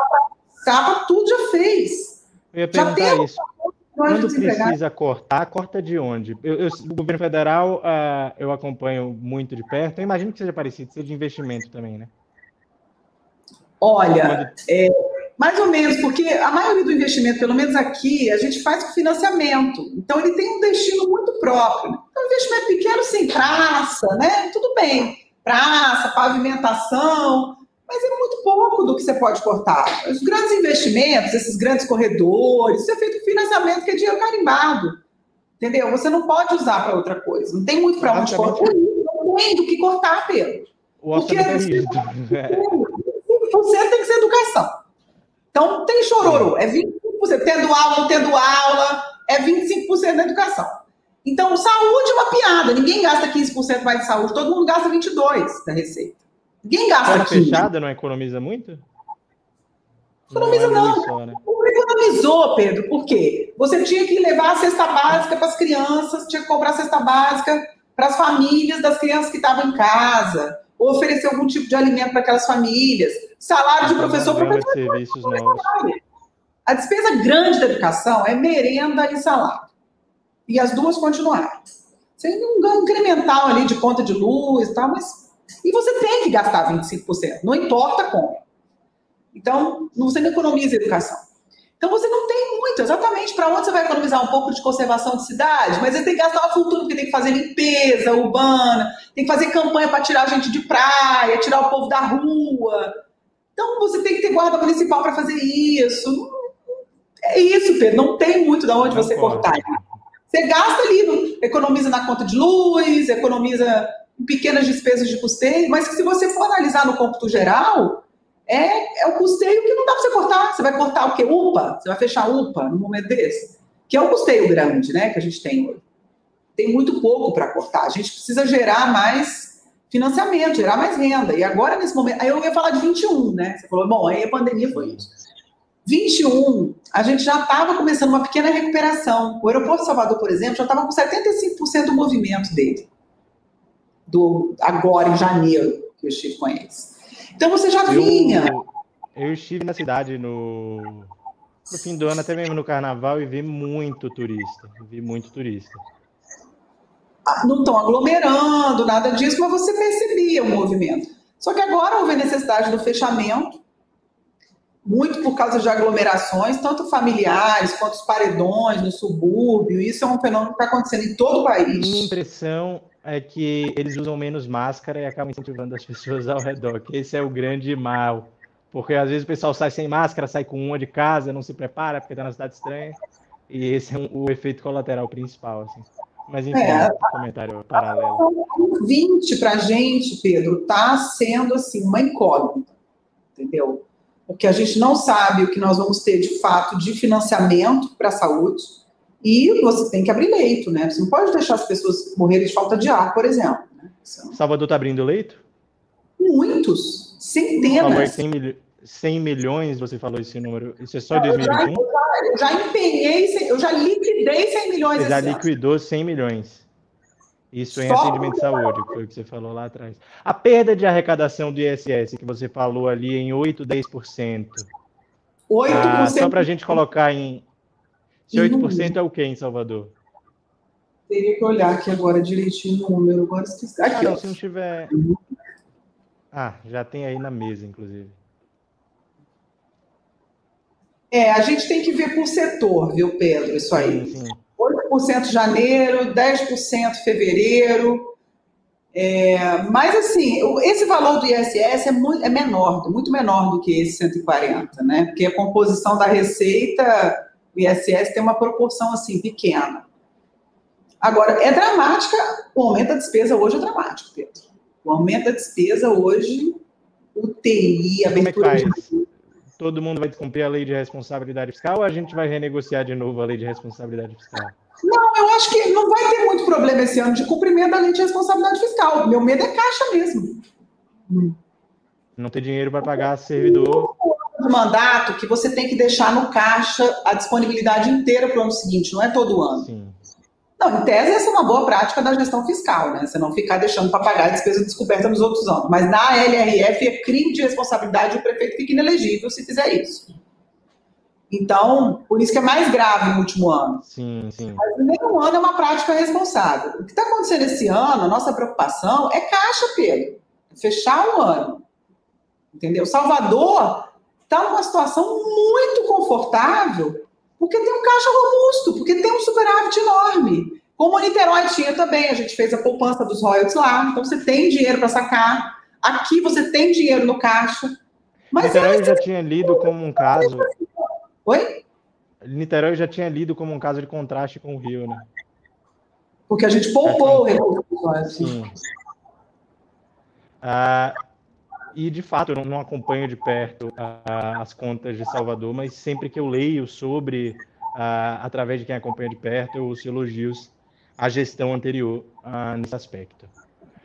estava, tudo já fez.
Eu ia já isso. Quando precisa cortar, corta de onde? Eu, eu, o governo federal uh, eu acompanho muito de perto. Eu imagino que seja parecido, seja de investimento também, né?
Olha, é, Mais ou menos, porque a maioria do investimento, pelo menos aqui, a gente faz com financiamento. Então, ele tem um destino muito próprio. Então, investimento pequeno, sem praça, né? Tudo bem. Praça, pavimentação, mas é muito pouco do que você pode cortar. Os grandes investimentos, esses grandes corredores, isso é feito com financiamento que é dinheiro carimbado. Entendeu? Você não pode usar para outra coisa. Não tem muito para onde cortar. Não tem do que cortar, Pedro.
O Porque é 5% *laughs*
tem que ser educação. Então, tem chororô, é 25%. Tendo aula, não tendo aula, é 25% da educação. Então, saúde é uma piada. Ninguém gasta 15% mais de saúde, todo mundo gasta 22% da receita. Ninguém gasta
Porta fechada não economiza muito?
Economiza não. É não. Só, né? Economizou, Pedro, por quê? Você tinha que levar a cesta básica para as crianças, tinha que cobrar a cesta básica para as famílias das crianças que estavam em casa, ou oferecer algum tipo de alimento para aquelas famílias salário de professor, professor. Serviços novos. A despesa grande da educação é merenda e salário. E as duas continuaram. Sem um ganho incremental ali de conta de luz e tal, mas. E você tem que gastar 25%, não importa como. Então, você não economiza educação. Então, você não tem muito, exatamente para onde você vai economizar um pouco de conservação de cidade, mas você tem que gastar uma fortuna, porque tem que fazer limpeza urbana, tem que fazer campanha para tirar a gente de praia, tirar o povo da rua. Então você tem que ter guarda municipal para fazer isso. É isso, Pedro. Não tem muito de onde você cortar. Você gasta ali, economiza na conta de luz, economiza pequenas despesas de custeio, mas se você for analisar no cômputo geral, é, é o custeio que não dá para você cortar. Você vai cortar o quê? UPA? Você vai fechar UPA no momento desse? Que é o custeio grande, né, que a gente tem hoje. Tem muito pouco para cortar. A gente precisa gerar mais financiamento, gerar mais renda. E agora, nesse momento, aí eu ia falar de 21, né? Você falou, bom, aí a pandemia foi isso. 21, a gente já estava começando uma pequena recuperação. O aeroporto de Salvador, por exemplo, já estava com 75% do movimento dele. Do, agora, em janeiro, que eu estive com eles. Então você já eu, vinha.
Eu estive na cidade no, no fim do ano, até mesmo no carnaval, e vi muito turista. Vi muito turista
não estão aglomerando, nada disso, mas você percebia o movimento. Só que agora houve a necessidade do fechamento, muito por causa de aglomerações, tanto familiares quanto os paredões no subúrbio. Isso é um fenômeno que está acontecendo em todo o país.
Minha impressão é que eles usam menos máscara e acabam incentivando as pessoas ao redor, que esse é o grande mal. Porque às vezes o pessoal sai sem máscara, sai com uma de casa, não se prepara porque está na cidade estranha. E esse é um, o efeito colateral principal. Assim. Mas enfim, é, comentário paralelo.
20 para a gente, Pedro, está sendo assim uma incógnita, entendeu? Porque a gente não sabe o que nós vamos ter de fato de financiamento para a saúde e você tem que abrir leito, né? Você não pode deixar as pessoas morrerem de falta de ar, por exemplo. Né?
Salvador está abrindo leito?
Muitos, centenas.
100, 100 milhões, você falou esse número. Isso é só em 2021? Eu
já, eu já empenhei, eu já liquidei 100 milhões.
Você já liquidou 100 milhões. Isso em só atendimento de saúde, foi o que você falou lá atrás. A perda de arrecadação do ISS, que você falou ali em 8, 10%. 8%. Ah, só para a gente colocar em. Se 8% é o que em Salvador?
Teria que olhar aqui agora direitinho o número. Agora esqueci. Aqui,
ah, não, se não tiver. Ah, já tem aí na mesa, inclusive.
É, a gente tem que ver por setor, viu, Pedro? Isso aí. Sim, sim. 8% janeiro, 10% fevereiro. É, mas, assim, esse valor do ISS é, muito, é menor, muito menor do que esse 140, né? Porque a composição da receita, o ISS tem uma proporção, assim, pequena. Agora, é dramática, o aumento da despesa hoje é dramático, Pedro. O aumento da despesa hoje, UTI, abertura
é de todo mundo vai cumprir a lei de responsabilidade fiscal ou a gente vai renegociar de novo a lei de responsabilidade fiscal?
Não, eu acho que não vai ter muito problema esse ano de cumprimento da lei de responsabilidade fiscal. Meu medo é caixa mesmo.
Não ter dinheiro para pagar servidor.
Do mandato que você tem que deixar no caixa a disponibilidade inteira para o ano seguinte, não é todo ano. Sim. Não, em tese, essa é uma boa prática da gestão fiscal, né? Você não ficar deixando para pagar a despesa descoberta nos outros anos. Mas na LRF é crime de responsabilidade e o prefeito fica inelegível se fizer isso. Então, por isso que é mais grave no último ano.
Sim, sim.
Mas no primeiro ano é uma prática responsável. O que está acontecendo esse ano, a nossa preocupação é caixa, Pedro. Fechar o ano. Entendeu? Salvador está numa situação muito confortável, porque tem um caixa robusto, porque tem um superávit enorme. Como o Niterói tinha também, a gente fez a poupança dos royalties lá, então você tem dinheiro para sacar. Aqui você tem dinheiro no caixa.
Mas Niterói eu já tinha lido como um caso.
Oi?
Niterói já tinha lido como um caso de contraste com o Rio, né?
Porque a gente poupou o recurso. Sim.
Ah, e, de fato, eu não, acompanho de perto as contas de Salvador, mas sempre que eu leio sobre, através de quem acompanha de perto, eu ouço elogios à gestão anterior nesse aspecto.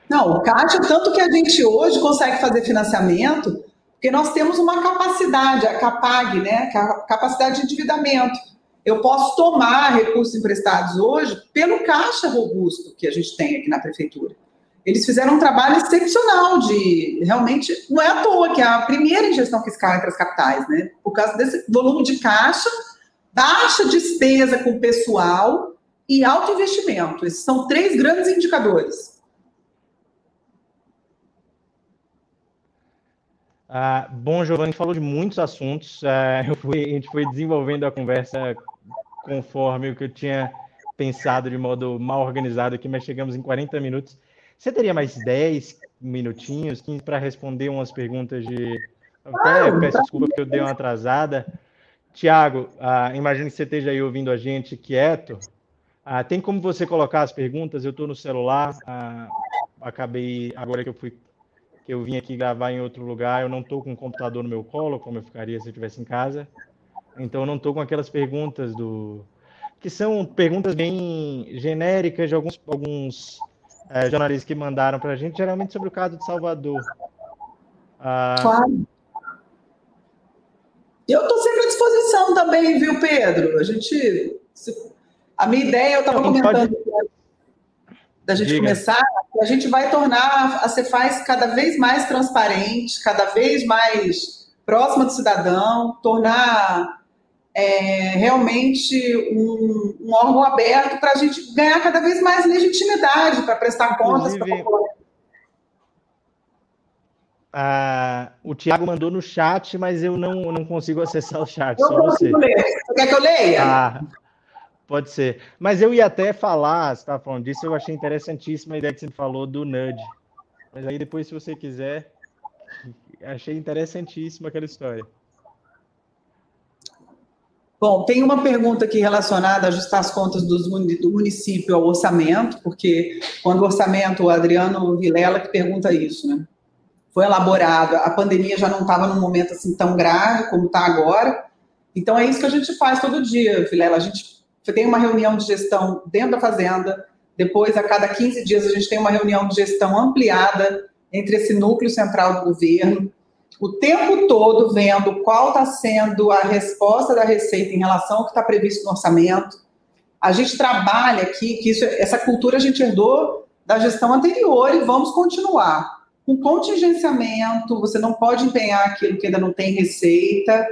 Não, o Caixa, tanto que a gente hoje consegue fazer financiamento, porque nós temos uma capacidade, a CAPAG, né, é capacidade de endividamento. Eu posso tomar recursos emprestados hoje pelo caixa robusto que a gente tem aqui na prefeitura eles fizeram um trabalho excepcional de realmente não é à toa que é a primeira injeção fiscal entre as capitais, né? Por causa desse volume de caixa, baixa despesa com pessoal e alto investimento. Esses são três grandes indicadores.
Ah, bom, Giovanni falou de muitos assuntos. Ah, fui, a gente foi desenvolvendo a conversa conforme o que eu tinha pensado de modo mal organizado aqui, mas chegamos em 40 minutos. Você teria mais 10 minutinhos, 15 para responder umas perguntas de. Até peço desculpa porque eu dei uma atrasada. Tiago, ah, imagino que você esteja aí ouvindo a gente quieto. Ah, tem como você colocar as perguntas? Eu estou no celular. Ah, acabei agora que eu fui que eu vim aqui gravar em outro lugar, eu não estou com o computador no meu colo, como eu ficaria se eu estivesse em casa. Então eu não estou com aquelas perguntas do que são perguntas bem genéricas de alguns alguns é, jornalistas que mandaram para a gente, geralmente sobre o caso de Salvador.
Ah... Claro. Eu estou sempre à disposição também, viu, Pedro? A gente. A minha ideia, eu estava comentando pode... da gente Diga. começar, a gente vai tornar a Cefaz cada vez mais transparente, cada vez mais próxima do cidadão, tornar é, realmente um, um, órgão aberto para a gente ganhar cada vez mais legitimidade para prestar contas para a população.
Ah, o Tiago mandou no chat, mas eu não, não consigo acessar o chat, eu só você.
Ler. Você quer que eu leia?
Ah, pode ser. Mas eu ia até falar, você estava falando disso, eu achei interessantíssima a ideia que você falou do nudge. Mas aí depois, se você quiser, achei interessantíssima aquela história.
Bom, tem uma pergunta aqui relacionada a ajustar as contas do município ao orçamento, porque quando o orçamento, o Adriano Vilela que pergunta isso, né? Foi elaborado, a pandemia já não estava num momento assim tão grave como está agora. Então é isso que a gente faz todo dia, Vilela. A gente tem uma reunião de gestão dentro da fazenda, depois, a cada 15 dias, a gente tem uma reunião de gestão ampliada entre esse núcleo central do governo, o tempo todo vendo qual está sendo a resposta da Receita em relação ao que está previsto no orçamento. A gente trabalha aqui, que isso, essa cultura a gente herdou da gestão anterior e vamos continuar. Com contingenciamento, você não pode empenhar aquilo que ainda não tem receita,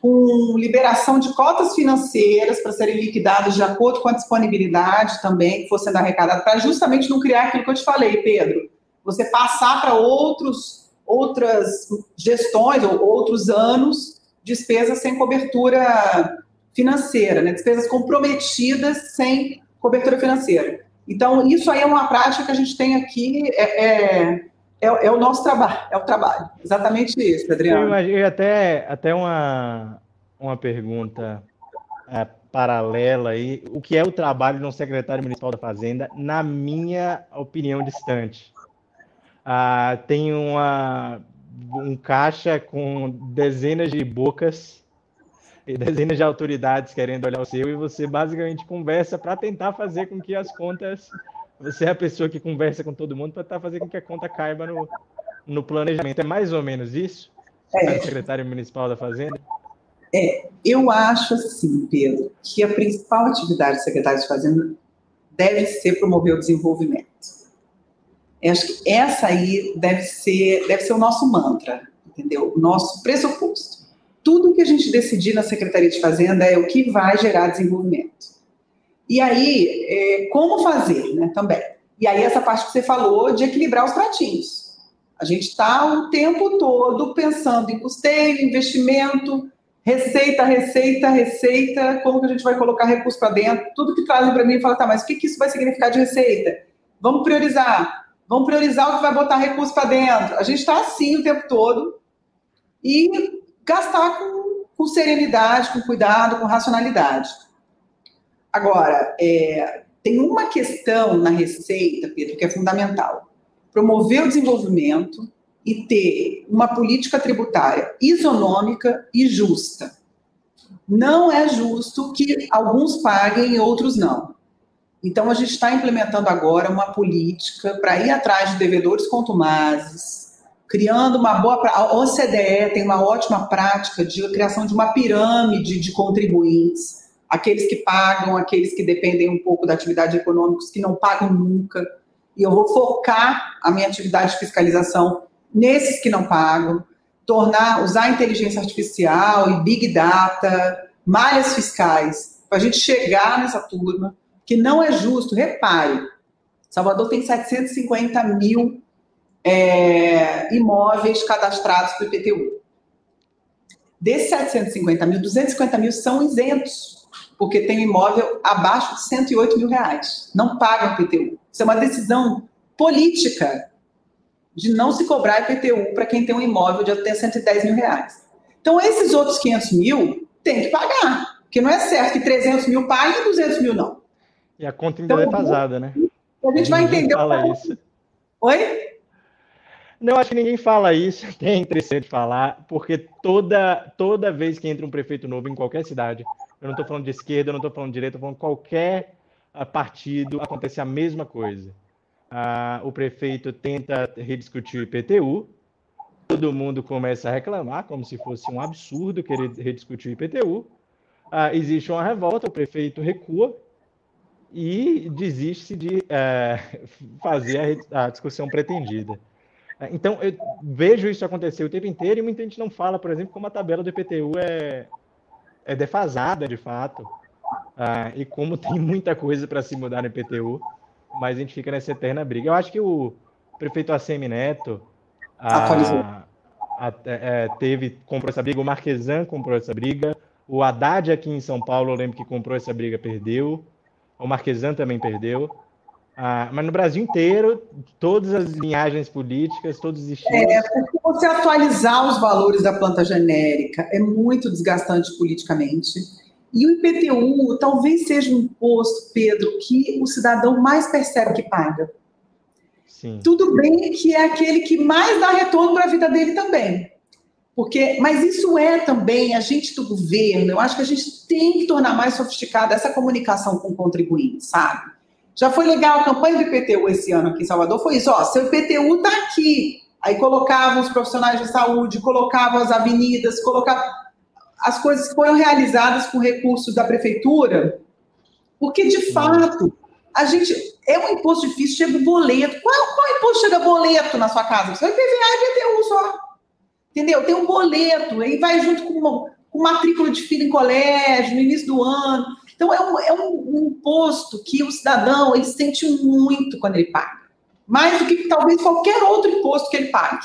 com liberação de cotas financeiras para serem liquidadas de acordo com a disponibilidade também que for sendo arrecadada, para justamente não criar aquilo que eu te falei, Pedro. Você passar para outros outras gestões ou outros anos despesas sem cobertura financeira, né? despesas comprometidas sem cobertura financeira. Então, isso aí é uma prática que a gente tem aqui, é, é, é, é o nosso trabalho, é o trabalho. Exatamente isso, Adriano.
Eu, até, até uma, uma pergunta é, paralela aí. O que é o trabalho de um secretário municipal da Fazenda, na minha opinião distante? Ah, tem uma, um caixa com dezenas de bocas e dezenas de autoridades querendo olhar o seu, e você basicamente conversa para tentar fazer com que as contas. Você é a pessoa que conversa com todo mundo para tentar fazer com que a conta caiba no, no planejamento. É mais ou menos isso? É. Secretário Municipal da Fazenda?
É, eu acho assim, Pedro, que a principal atividade do secretário de Fazenda deve ser promover o desenvolvimento. Eu acho que essa aí deve ser, deve ser o nosso mantra, entendeu? O nosso pressuposto. Tudo que a gente decidir na Secretaria de Fazenda é o que vai gerar desenvolvimento. E aí, é, como fazer, né, também. E aí, essa parte que você falou de equilibrar os pratinhos. A gente está o tempo todo pensando em custeio, investimento, receita, receita, receita, como que a gente vai colocar recurso para dentro, tudo que trazem para mim e fala, tá, mas o que, que isso vai significar de receita? Vamos priorizar, vamos priorizar o que vai botar recurso para dentro. A gente está assim o tempo todo e gastar com, com serenidade, com cuidado, com racionalidade. Agora, é, tem uma questão na receita, Pedro, que é fundamental. Promover o desenvolvimento e ter uma política tributária isonômica e justa. Não é justo que alguns paguem e outros não. Então, a gente está implementando agora uma política para ir atrás de devedores contumazes, criando uma boa. A OCDE tem uma ótima prática de criação de uma pirâmide de contribuintes aqueles que pagam, aqueles que dependem um pouco da atividade econômica, os que não pagam nunca. E eu vou focar a minha atividade de fiscalização nesses que não pagam, tornar, usar inteligência artificial e big data, malhas fiscais, para a gente chegar nessa turma, que não é justo. Repare, Salvador tem 750 mil é, imóveis cadastrados para o IPTU. Desses 750 mil, 250 mil são isentos porque tem imóvel abaixo de 108 mil reais. Não pagam IPTU. Isso é uma decisão política de não se cobrar IPTU para quem tem um imóvel de até 110 mil reais. Então, esses outros 500 mil tem que pagar, porque não é certo que 300 mil paguem e 200 mil não.
E a conta ainda então, é vazada, né?
A gente vai entender.
Fala isso.
Oi?
Não, acho que ninguém fala isso, *laughs* que é interessante falar, porque toda, toda vez que entra um prefeito novo em qualquer cidade, eu não estou falando de esquerda, eu não estou falando de direita, estou falando qualquer ah, partido, acontece a mesma coisa. Ah, o prefeito tenta rediscutir o IPTU, todo mundo começa a reclamar, como se fosse um absurdo querer rediscutir o IPTU. Ah, existe uma revolta, o prefeito recua e desiste de eh, fazer a, a discussão pretendida. É, então, eu vejo isso acontecer o tempo inteiro e muita gente não fala, por exemplo, como a tabela do IPTU é, é defasada, de fato, ah, e como *laughs* tem muita coisa para se mudar no IPTU, mas a gente fica nessa eterna briga. Eu acho que o prefeito ACM Neto ah, a, é, teve, comprou essa briga, o Marquesan comprou essa briga, o Haddad aqui em São Paulo, eu lembro que comprou essa briga, perdeu, o Marquesan também perdeu. Ah, mas no Brasil inteiro, todas as linhagens políticas, todos os estilos.
É, porque você atualizar os valores da planta genérica é muito desgastante politicamente. E o IPTU talvez seja um imposto, Pedro, que o cidadão mais percebe que paga. Sim. Tudo bem que é aquele que mais dá retorno para a vida dele também. Porque, mas isso é também a gente do governo, eu acho que a gente tem que tornar mais sofisticada essa comunicação com o contribuinte, sabe? Já foi legal a campanha do IPTU esse ano aqui em Salvador, foi isso, ó, seu IPTU está aqui. Aí colocavam os profissionais de saúde, colocavam as avenidas, colocavam as coisas que foram realizadas com recursos da prefeitura, porque de fato a gente é um imposto difícil, chega o boleto. Qual, qual imposto chega boleto na sua casa? Só IPVA e IPTU só. Entendeu? Tem um boleto, aí vai junto com, uma, com matrícula de filho em colégio, no início do ano. Então, é um, é um imposto que o cidadão ele sente muito quando ele paga, mais do que talvez qualquer outro imposto que ele pague.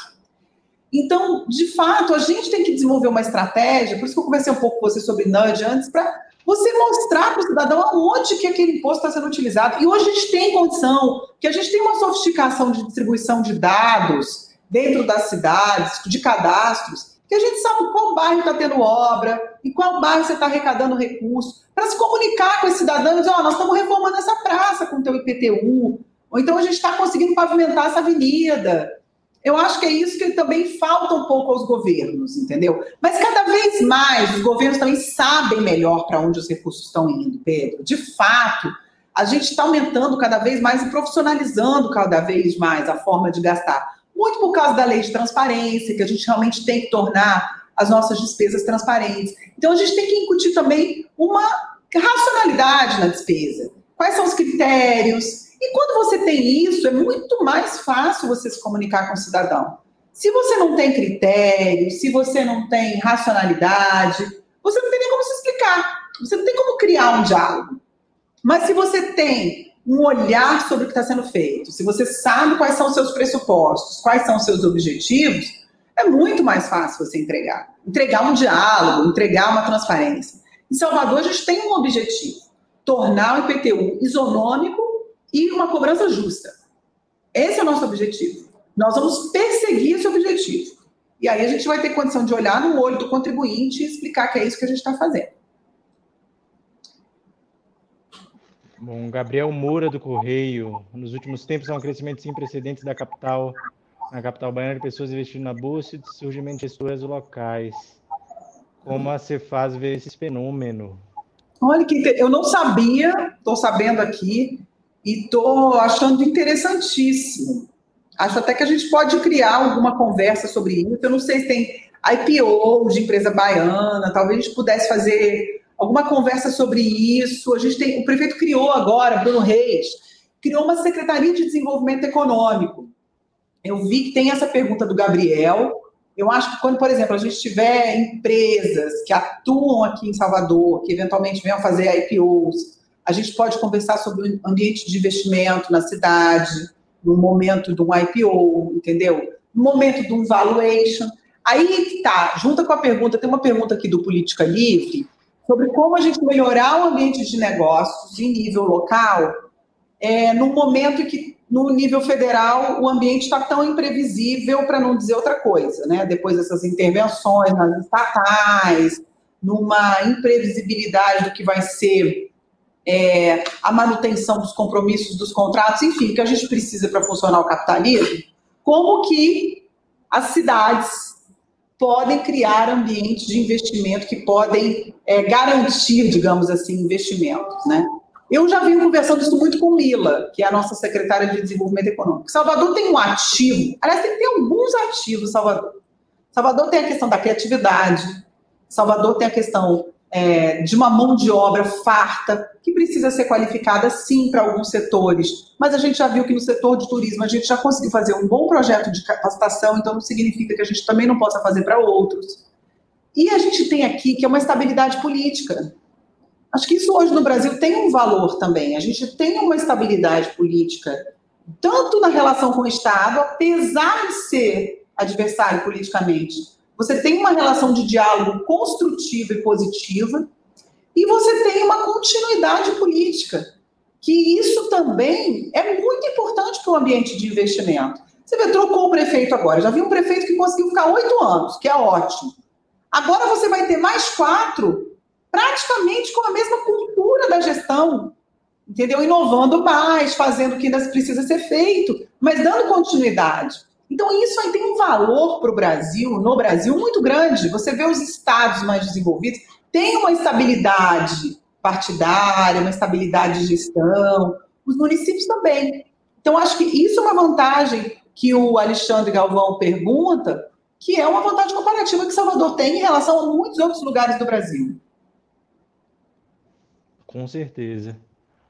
Então, de fato, a gente tem que desenvolver uma estratégia, por isso que eu conversei um pouco com você sobre nudge antes, para você mostrar para o cidadão aonde que aquele imposto está sendo utilizado. E hoje a gente tem condição, que a gente tem uma sofisticação de distribuição de dados dentro das cidades, de cadastros, que a gente sabe qual bairro está tendo obra, e qual bairro você está arrecadando recurso, para se comunicar com esse cidadão e dizer, oh, nós estamos reformando essa praça com o teu IPTU, ou então a gente está conseguindo pavimentar essa avenida. Eu acho que é isso que também falta um pouco aos governos, entendeu? Mas cada vez mais os governos também sabem melhor para onde os recursos estão indo, Pedro. De fato, a gente está aumentando cada vez mais e profissionalizando cada vez mais a forma de gastar muito por causa da lei de transparência, que a gente realmente tem que tornar as nossas despesas transparentes. Então, a gente tem que incutir também uma racionalidade na despesa. Quais são os critérios? E quando você tem isso, é muito mais fácil você se comunicar com o cidadão. Se você não tem critério, se você não tem racionalidade, você não tem nem como se explicar. Você não tem como criar um diálogo. Mas se você tem um olhar sobre o que está sendo feito, se você sabe quais são os seus pressupostos, quais são os seus objetivos, é muito mais fácil você entregar. Entregar um diálogo, entregar uma transparência. Em Salvador, a gente tem um objetivo: tornar o IPTU isonômico e uma cobrança justa. Esse é o nosso objetivo. Nós vamos perseguir esse objetivo. E aí a gente vai ter condição de olhar no olho do contribuinte e explicar que é isso que a gente está fazendo.
Bom, Gabriel Moura do Correio. Nos últimos tempos há um crescimento sem precedentes da capital, na capital baiana, de pessoas investindo na bolsa e de surgimento de gestoras locais. Como a Cefaz vê esse fenômeno?
Olha que eu não sabia, estou sabendo aqui e estou achando interessantíssimo. Acho até que a gente pode criar alguma conversa sobre isso. Eu não sei se tem IPO de empresa baiana, talvez a gente pudesse fazer alguma conversa sobre isso. A gente tem, o prefeito criou agora, Bruno Reis, criou uma secretaria de desenvolvimento econômico. Eu vi que tem essa pergunta do Gabriel. Eu acho que quando, por exemplo, a gente tiver empresas que atuam aqui em Salvador, que eventualmente venham fazer IPOs, a gente pode conversar sobre o ambiente de investimento na cidade, no momento de um IPO, entendeu? No momento de um valuation. Aí que tá, junta com a pergunta, tem uma pergunta aqui do Política Livre, sobre como a gente melhorar o ambiente de negócios em nível local, é, no momento que, no nível federal, o ambiente está tão imprevisível, para não dizer outra coisa, né? Depois dessas intervenções nas estatais, numa imprevisibilidade do que vai ser é, a manutenção dos compromissos dos contratos, enfim, que a gente precisa para funcionar o capitalismo, como que as cidades podem criar ambientes de investimento que podem é, garantir, digamos assim, investimentos, né? Eu já venho conversando isso muito com Mila, que é a nossa secretária de Desenvolvimento Econômico. Salvador tem um ativo, aliás, tem, tem alguns ativos, Salvador. Salvador tem a questão da criatividade, Salvador tem a questão é, de uma mão de obra farta, que precisa ser qualificada sim para alguns setores, mas a gente já viu que no setor de turismo a gente já conseguiu fazer um bom projeto de capacitação, então não significa que a gente também não possa fazer para outros. E a gente tem aqui que é uma estabilidade política. Acho que isso hoje no Brasil tem um valor também. A gente tem uma estabilidade política, tanto na relação com o Estado, apesar de ser adversário politicamente. Você tem uma relação de diálogo construtiva e positiva, e você tem uma continuidade política, que isso também é muito importante para o ambiente de investimento. Você vê, trocou o prefeito agora, já vi um prefeito que conseguiu ficar oito anos, que é ótimo. Agora você vai ter mais quatro, praticamente com a mesma cultura da gestão, entendeu? Inovando mais, fazendo o que ainda precisa ser feito, mas dando continuidade. Então, isso aí tem um valor para o Brasil, no Brasil, muito grande. Você vê os estados mais desenvolvidos, tem uma estabilidade partidária, uma estabilidade de gestão, os municípios também. Então, acho que isso é uma vantagem que o Alexandre Galvão pergunta, que é uma vantagem comparativa que Salvador tem em relação a muitos outros lugares do Brasil.
Com certeza.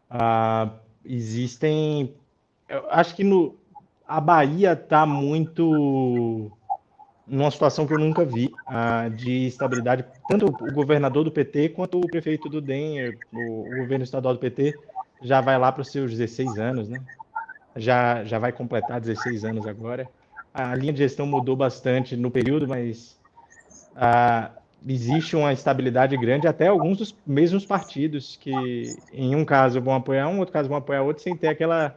Ah, existem. Eu acho que no, a Bahia está muito numa situação que eu nunca vi de estabilidade, tanto o governador do PT quanto o prefeito do DEM, o, o governo estadual do PT, já vai lá para os seus 16 anos, né? Já, já vai completar 16 anos agora. A linha de gestão mudou bastante no período, mas existe uma estabilidade grande, até alguns dos mesmos partidos que, em um caso, vão apoiar um, outro caso vão apoiar outro, sem ter aquela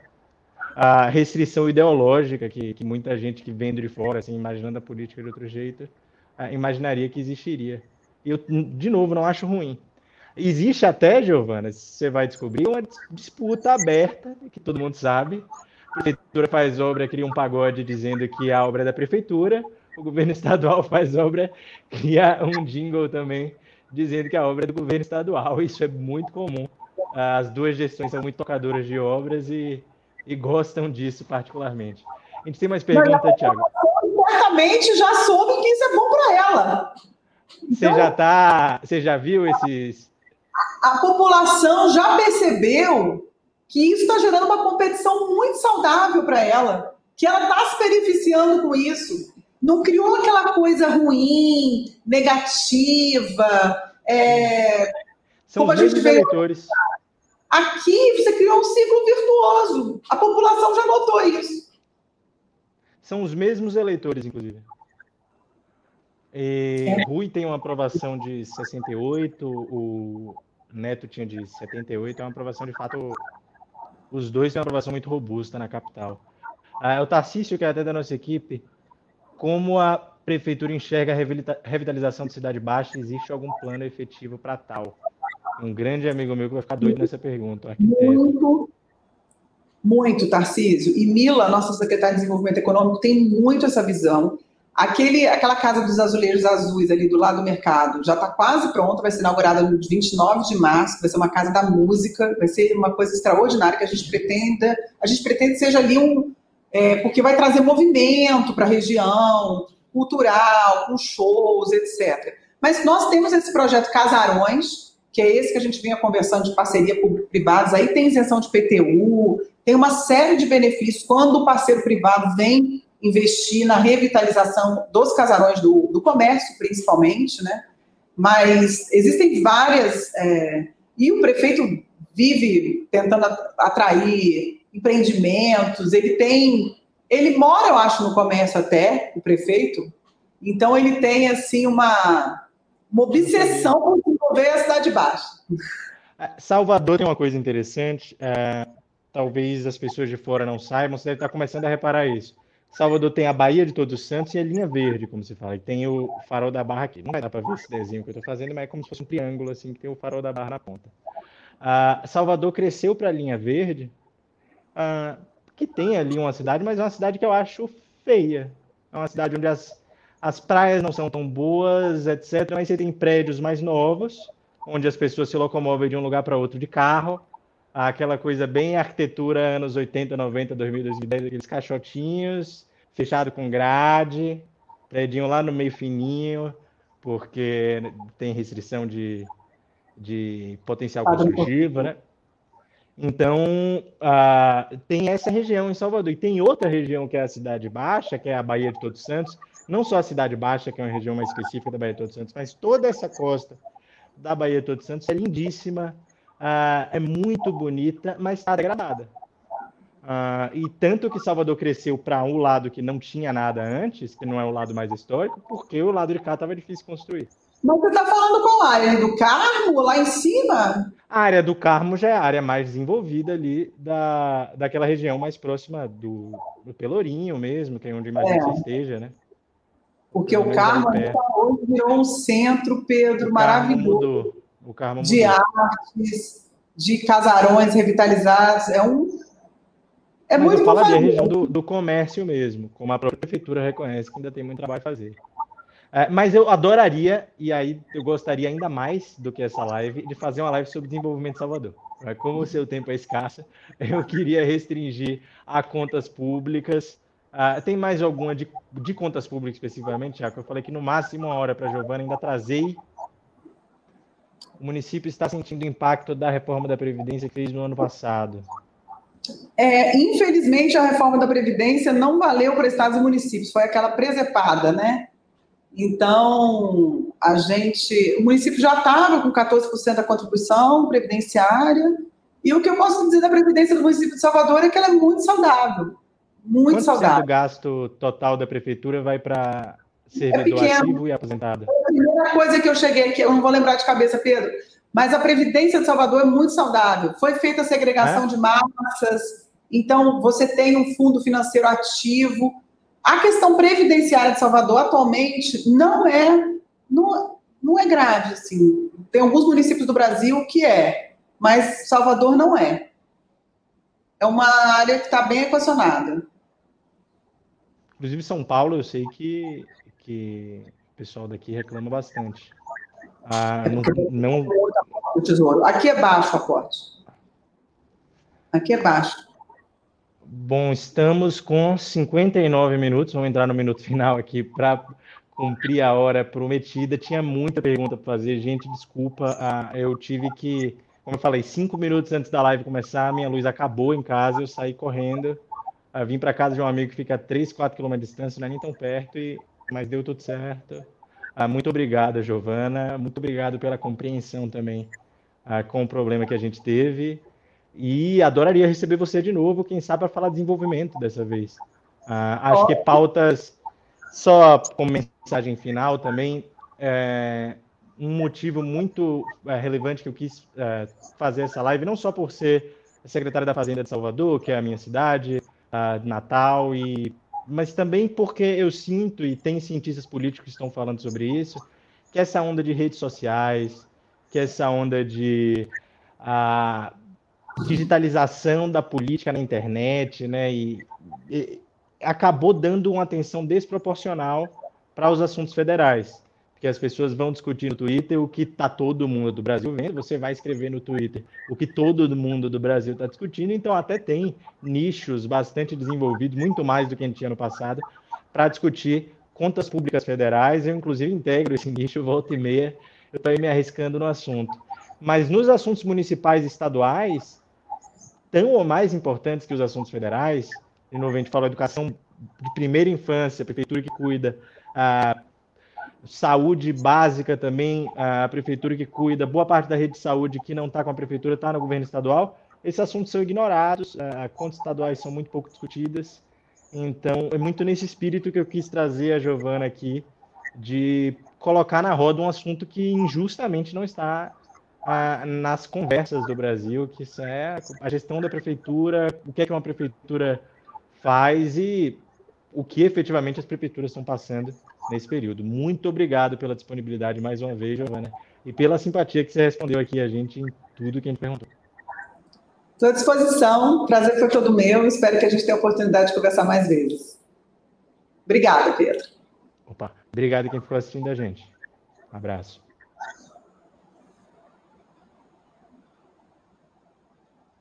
a restrição ideológica que, que muita gente que vem de fora, assim, imaginando a política de outro jeito, imaginaria que existiria. Eu, de novo, não acho ruim. Existe até, Giovana, você vai descobrir, uma disputa aberta, que todo mundo sabe. A prefeitura faz obra, cria um pagode dizendo que a obra é da prefeitura, o governo *laughs* estadual faz obra, cria um jingle também dizendo que a obra é do governo estadual. Isso é muito comum. As duas gestões são muito tocadoras de obras e *laughs* e gostam disso particularmente. A gente tem mais pergunta, Tiago?
Certamente já soube que isso é bom para ela.
Você então, já tá, você já viu esses?
A, a população já percebeu que isso está gerando uma competição muito saudável para ela, que ela está se beneficiando com isso. Não criou aquela coisa ruim, negativa. É,
São como a gente vê eleitores
Aqui você criou um ciclo virtuoso. A população já notou isso.
São os mesmos eleitores, inclusive. E é. Rui tem uma aprovação de 68, o Neto tinha de 78, é uma aprovação de fato. Os dois têm uma aprovação muito robusta na capital. Ah, o Tarcísio, que é até da nossa equipe, como a prefeitura enxerga a revitalização da Cidade Baixa? Existe algum plano efetivo para tal? Um grande amigo meu que vai ficar doido nessa pergunta.
Muito, muito, Tarcísio. E Mila, nossa secretária de Desenvolvimento Econômico, tem muito essa visão. Aquele, aquela casa dos azulejos azuis ali do lado do mercado já está quase pronta, vai ser inaugurada no 29 de março, vai ser uma casa da música, vai ser uma coisa extraordinária que a gente pretenda, a gente pretende seja ali um, é, porque vai trazer movimento para a região, cultural, com shows, etc. Mas nós temos esse projeto Casarões, que é esse que a gente vinha conversando de parceria público-privados, aí tem isenção de PTU, tem uma série de benefícios quando o parceiro privado vem investir na revitalização dos casarões do, do comércio, principalmente, né? Mas existem várias. É, e o prefeito vive tentando atrair empreendimentos, ele tem. Ele mora, eu acho, no comércio até, o prefeito, então ele tem, assim, uma, uma obsessão por desenvolver a Cidade Baixa.
É, Salvador tem uma coisa interessante, é, talvez as pessoas de fora não saibam, você deve estar começando a reparar isso. Salvador tem a Baía de Todos os Santos e a linha verde, como se fala. E tem o farol da Barra aqui. Não vai dar para ver esse desenho que eu estou fazendo, mas é como se fosse um triângulo, assim, que tem o farol da Barra na ponta. Uh, Salvador cresceu para a linha verde, uh, que tem ali uma cidade, mas é uma cidade que eu acho feia. É uma cidade onde as, as praias não são tão boas, etc. Mas você tem prédios mais novos, onde as pessoas se locomovem de um lugar para outro de carro aquela coisa bem arquitetura anos 80, 90, 2000, 2010, aqueles caixotinhos, fechado com grade, prédio lá no meio fininho, porque tem restrição de, de potencial construtivo, né? Então, uh, tem essa região em Salvador. E tem outra região que é a Cidade Baixa, que é a Baía de Todos Santos. Não só a Cidade Baixa, que é uma região mais específica da Baía de Todos Santos, mas toda essa costa da Baía de Todos Santos é lindíssima uh, é muito bonita, mas está degradada. Uh, e tanto que Salvador cresceu para um lado que não tinha nada antes, que não é o lado mais histórico, porque o lado de cá estava difícil construir.
Mas você está falando qual área? Do Carmo, lá em cima?
A área do Carmo já é a área mais desenvolvida ali da, daquela região mais próxima do, do Pelourinho mesmo, que é onde mais é. você esteja, né?
Porque o Carmo hoje virou um centro, Pedro, o maravilhoso. De artes, de casarões revitalizados. É um.
É Mas muito eu falo região do, do, comércio mesmo, como a própria prefeitura reconhece que ainda tem muito trabalho a fazer. É, mas eu adoraria, e aí eu gostaria ainda mais do que essa live, de fazer uma live sobre desenvolvimento de Salvador. Como o seu tempo é escasso, *laughs* eu queria restringir a contas públicas. Uh, tem mais alguma de, de contas públicas especificamente, Tiago? Eu falei que no máximo uma hora para a Giovana, ainda trazei o município está sentindo o impacto da reforma da Previdência que fez no ano passado?
É, infelizmente, a reforma da Previdência não valeu para estados e municípios, foi aquela presepada, né? Então, a gente. O município já estava com 14% da contribuição previdenciária, e o que eu posso dizer da Previdência do município de Salvador é que ela é muito saudável. Muito
Quanto
saudável.
O gasto total da prefeitura vai para servidor é ativo e aposentado?
A primeira coisa que eu cheguei aqui, eu não vou lembrar de cabeça, Pedro, mas a Previdência de Salvador é muito saudável. Foi feita a segregação é? de massas, então você tem um fundo financeiro ativo. A questão previdenciária de Salvador atualmente não é, não, não é grave, assim. Tem alguns municípios do Brasil que é, mas Salvador não é. É uma área que está bem equacionada.
Inclusive, São Paulo, eu sei que que o pessoal daqui reclama bastante. Ah, não,
não... Aqui é baixo aporte. Aqui é baixo.
Bom, estamos com 59 minutos, vamos entrar no minuto final aqui para cumprir a hora prometida. Tinha muita pergunta para fazer, gente, desculpa, ah, eu tive que, como eu falei, cinco minutos antes da live começar, minha luz acabou em casa, eu saí correndo, ah, vim para casa de um amigo que fica a 3, 4 quilômetros de distância, não é nem tão perto, e mas deu tudo certo. Ah, muito obrigado, Giovana. Muito obrigado pela compreensão também ah, com o problema que a gente teve. E adoraria receber você de novo, quem sabe, para falar de desenvolvimento dessa vez. Uh, acho que pautas, só como mensagem final também, é, um motivo muito é, relevante que eu quis é, fazer essa live, não só por ser secretário da Fazenda de Salvador, que é a minha cidade, uh, Natal, e, mas também porque eu sinto, e tem cientistas políticos que estão falando sobre isso, que essa onda de redes sociais, que essa onda de a digitalização da política na internet, né, e, e acabou dando uma atenção desproporcional para os assuntos federais que as pessoas vão discutir no Twitter o que está todo mundo do Brasil vendo, você vai escrever no Twitter o que todo mundo do Brasil está discutindo, então até tem nichos bastante desenvolvidos, muito mais do que a gente tinha no passado, para discutir contas públicas federais, eu inclusive integro esse nicho volta e meia, eu estou me arriscando no assunto. Mas nos assuntos municipais e estaduais, tão ou mais importantes que os assuntos federais, de novo a gente fala educação de primeira infância, prefeitura que cuida, a saúde básica também, a prefeitura que cuida, boa parte da rede de saúde que não está com a prefeitura está no governo estadual. Esses assuntos são ignorados, contas estaduais são muito pouco discutidas. Então, é muito nesse espírito que eu quis trazer a Giovana aqui, de colocar na roda um assunto que injustamente não está nas conversas do Brasil, que é a gestão da prefeitura, o que é que uma prefeitura faz e o que efetivamente as prefeituras estão passando nesse período. Muito obrigado pela disponibilidade mais uma vez, Giovana, e pela simpatia que você respondeu aqui a gente em tudo que a gente perguntou.
Estou à disposição, prazer foi todo meu, espero que a gente tenha a oportunidade de conversar mais vezes. Obrigada, Pedro.
Opa, obrigado quem ficou assistindo a gente. Um abraço.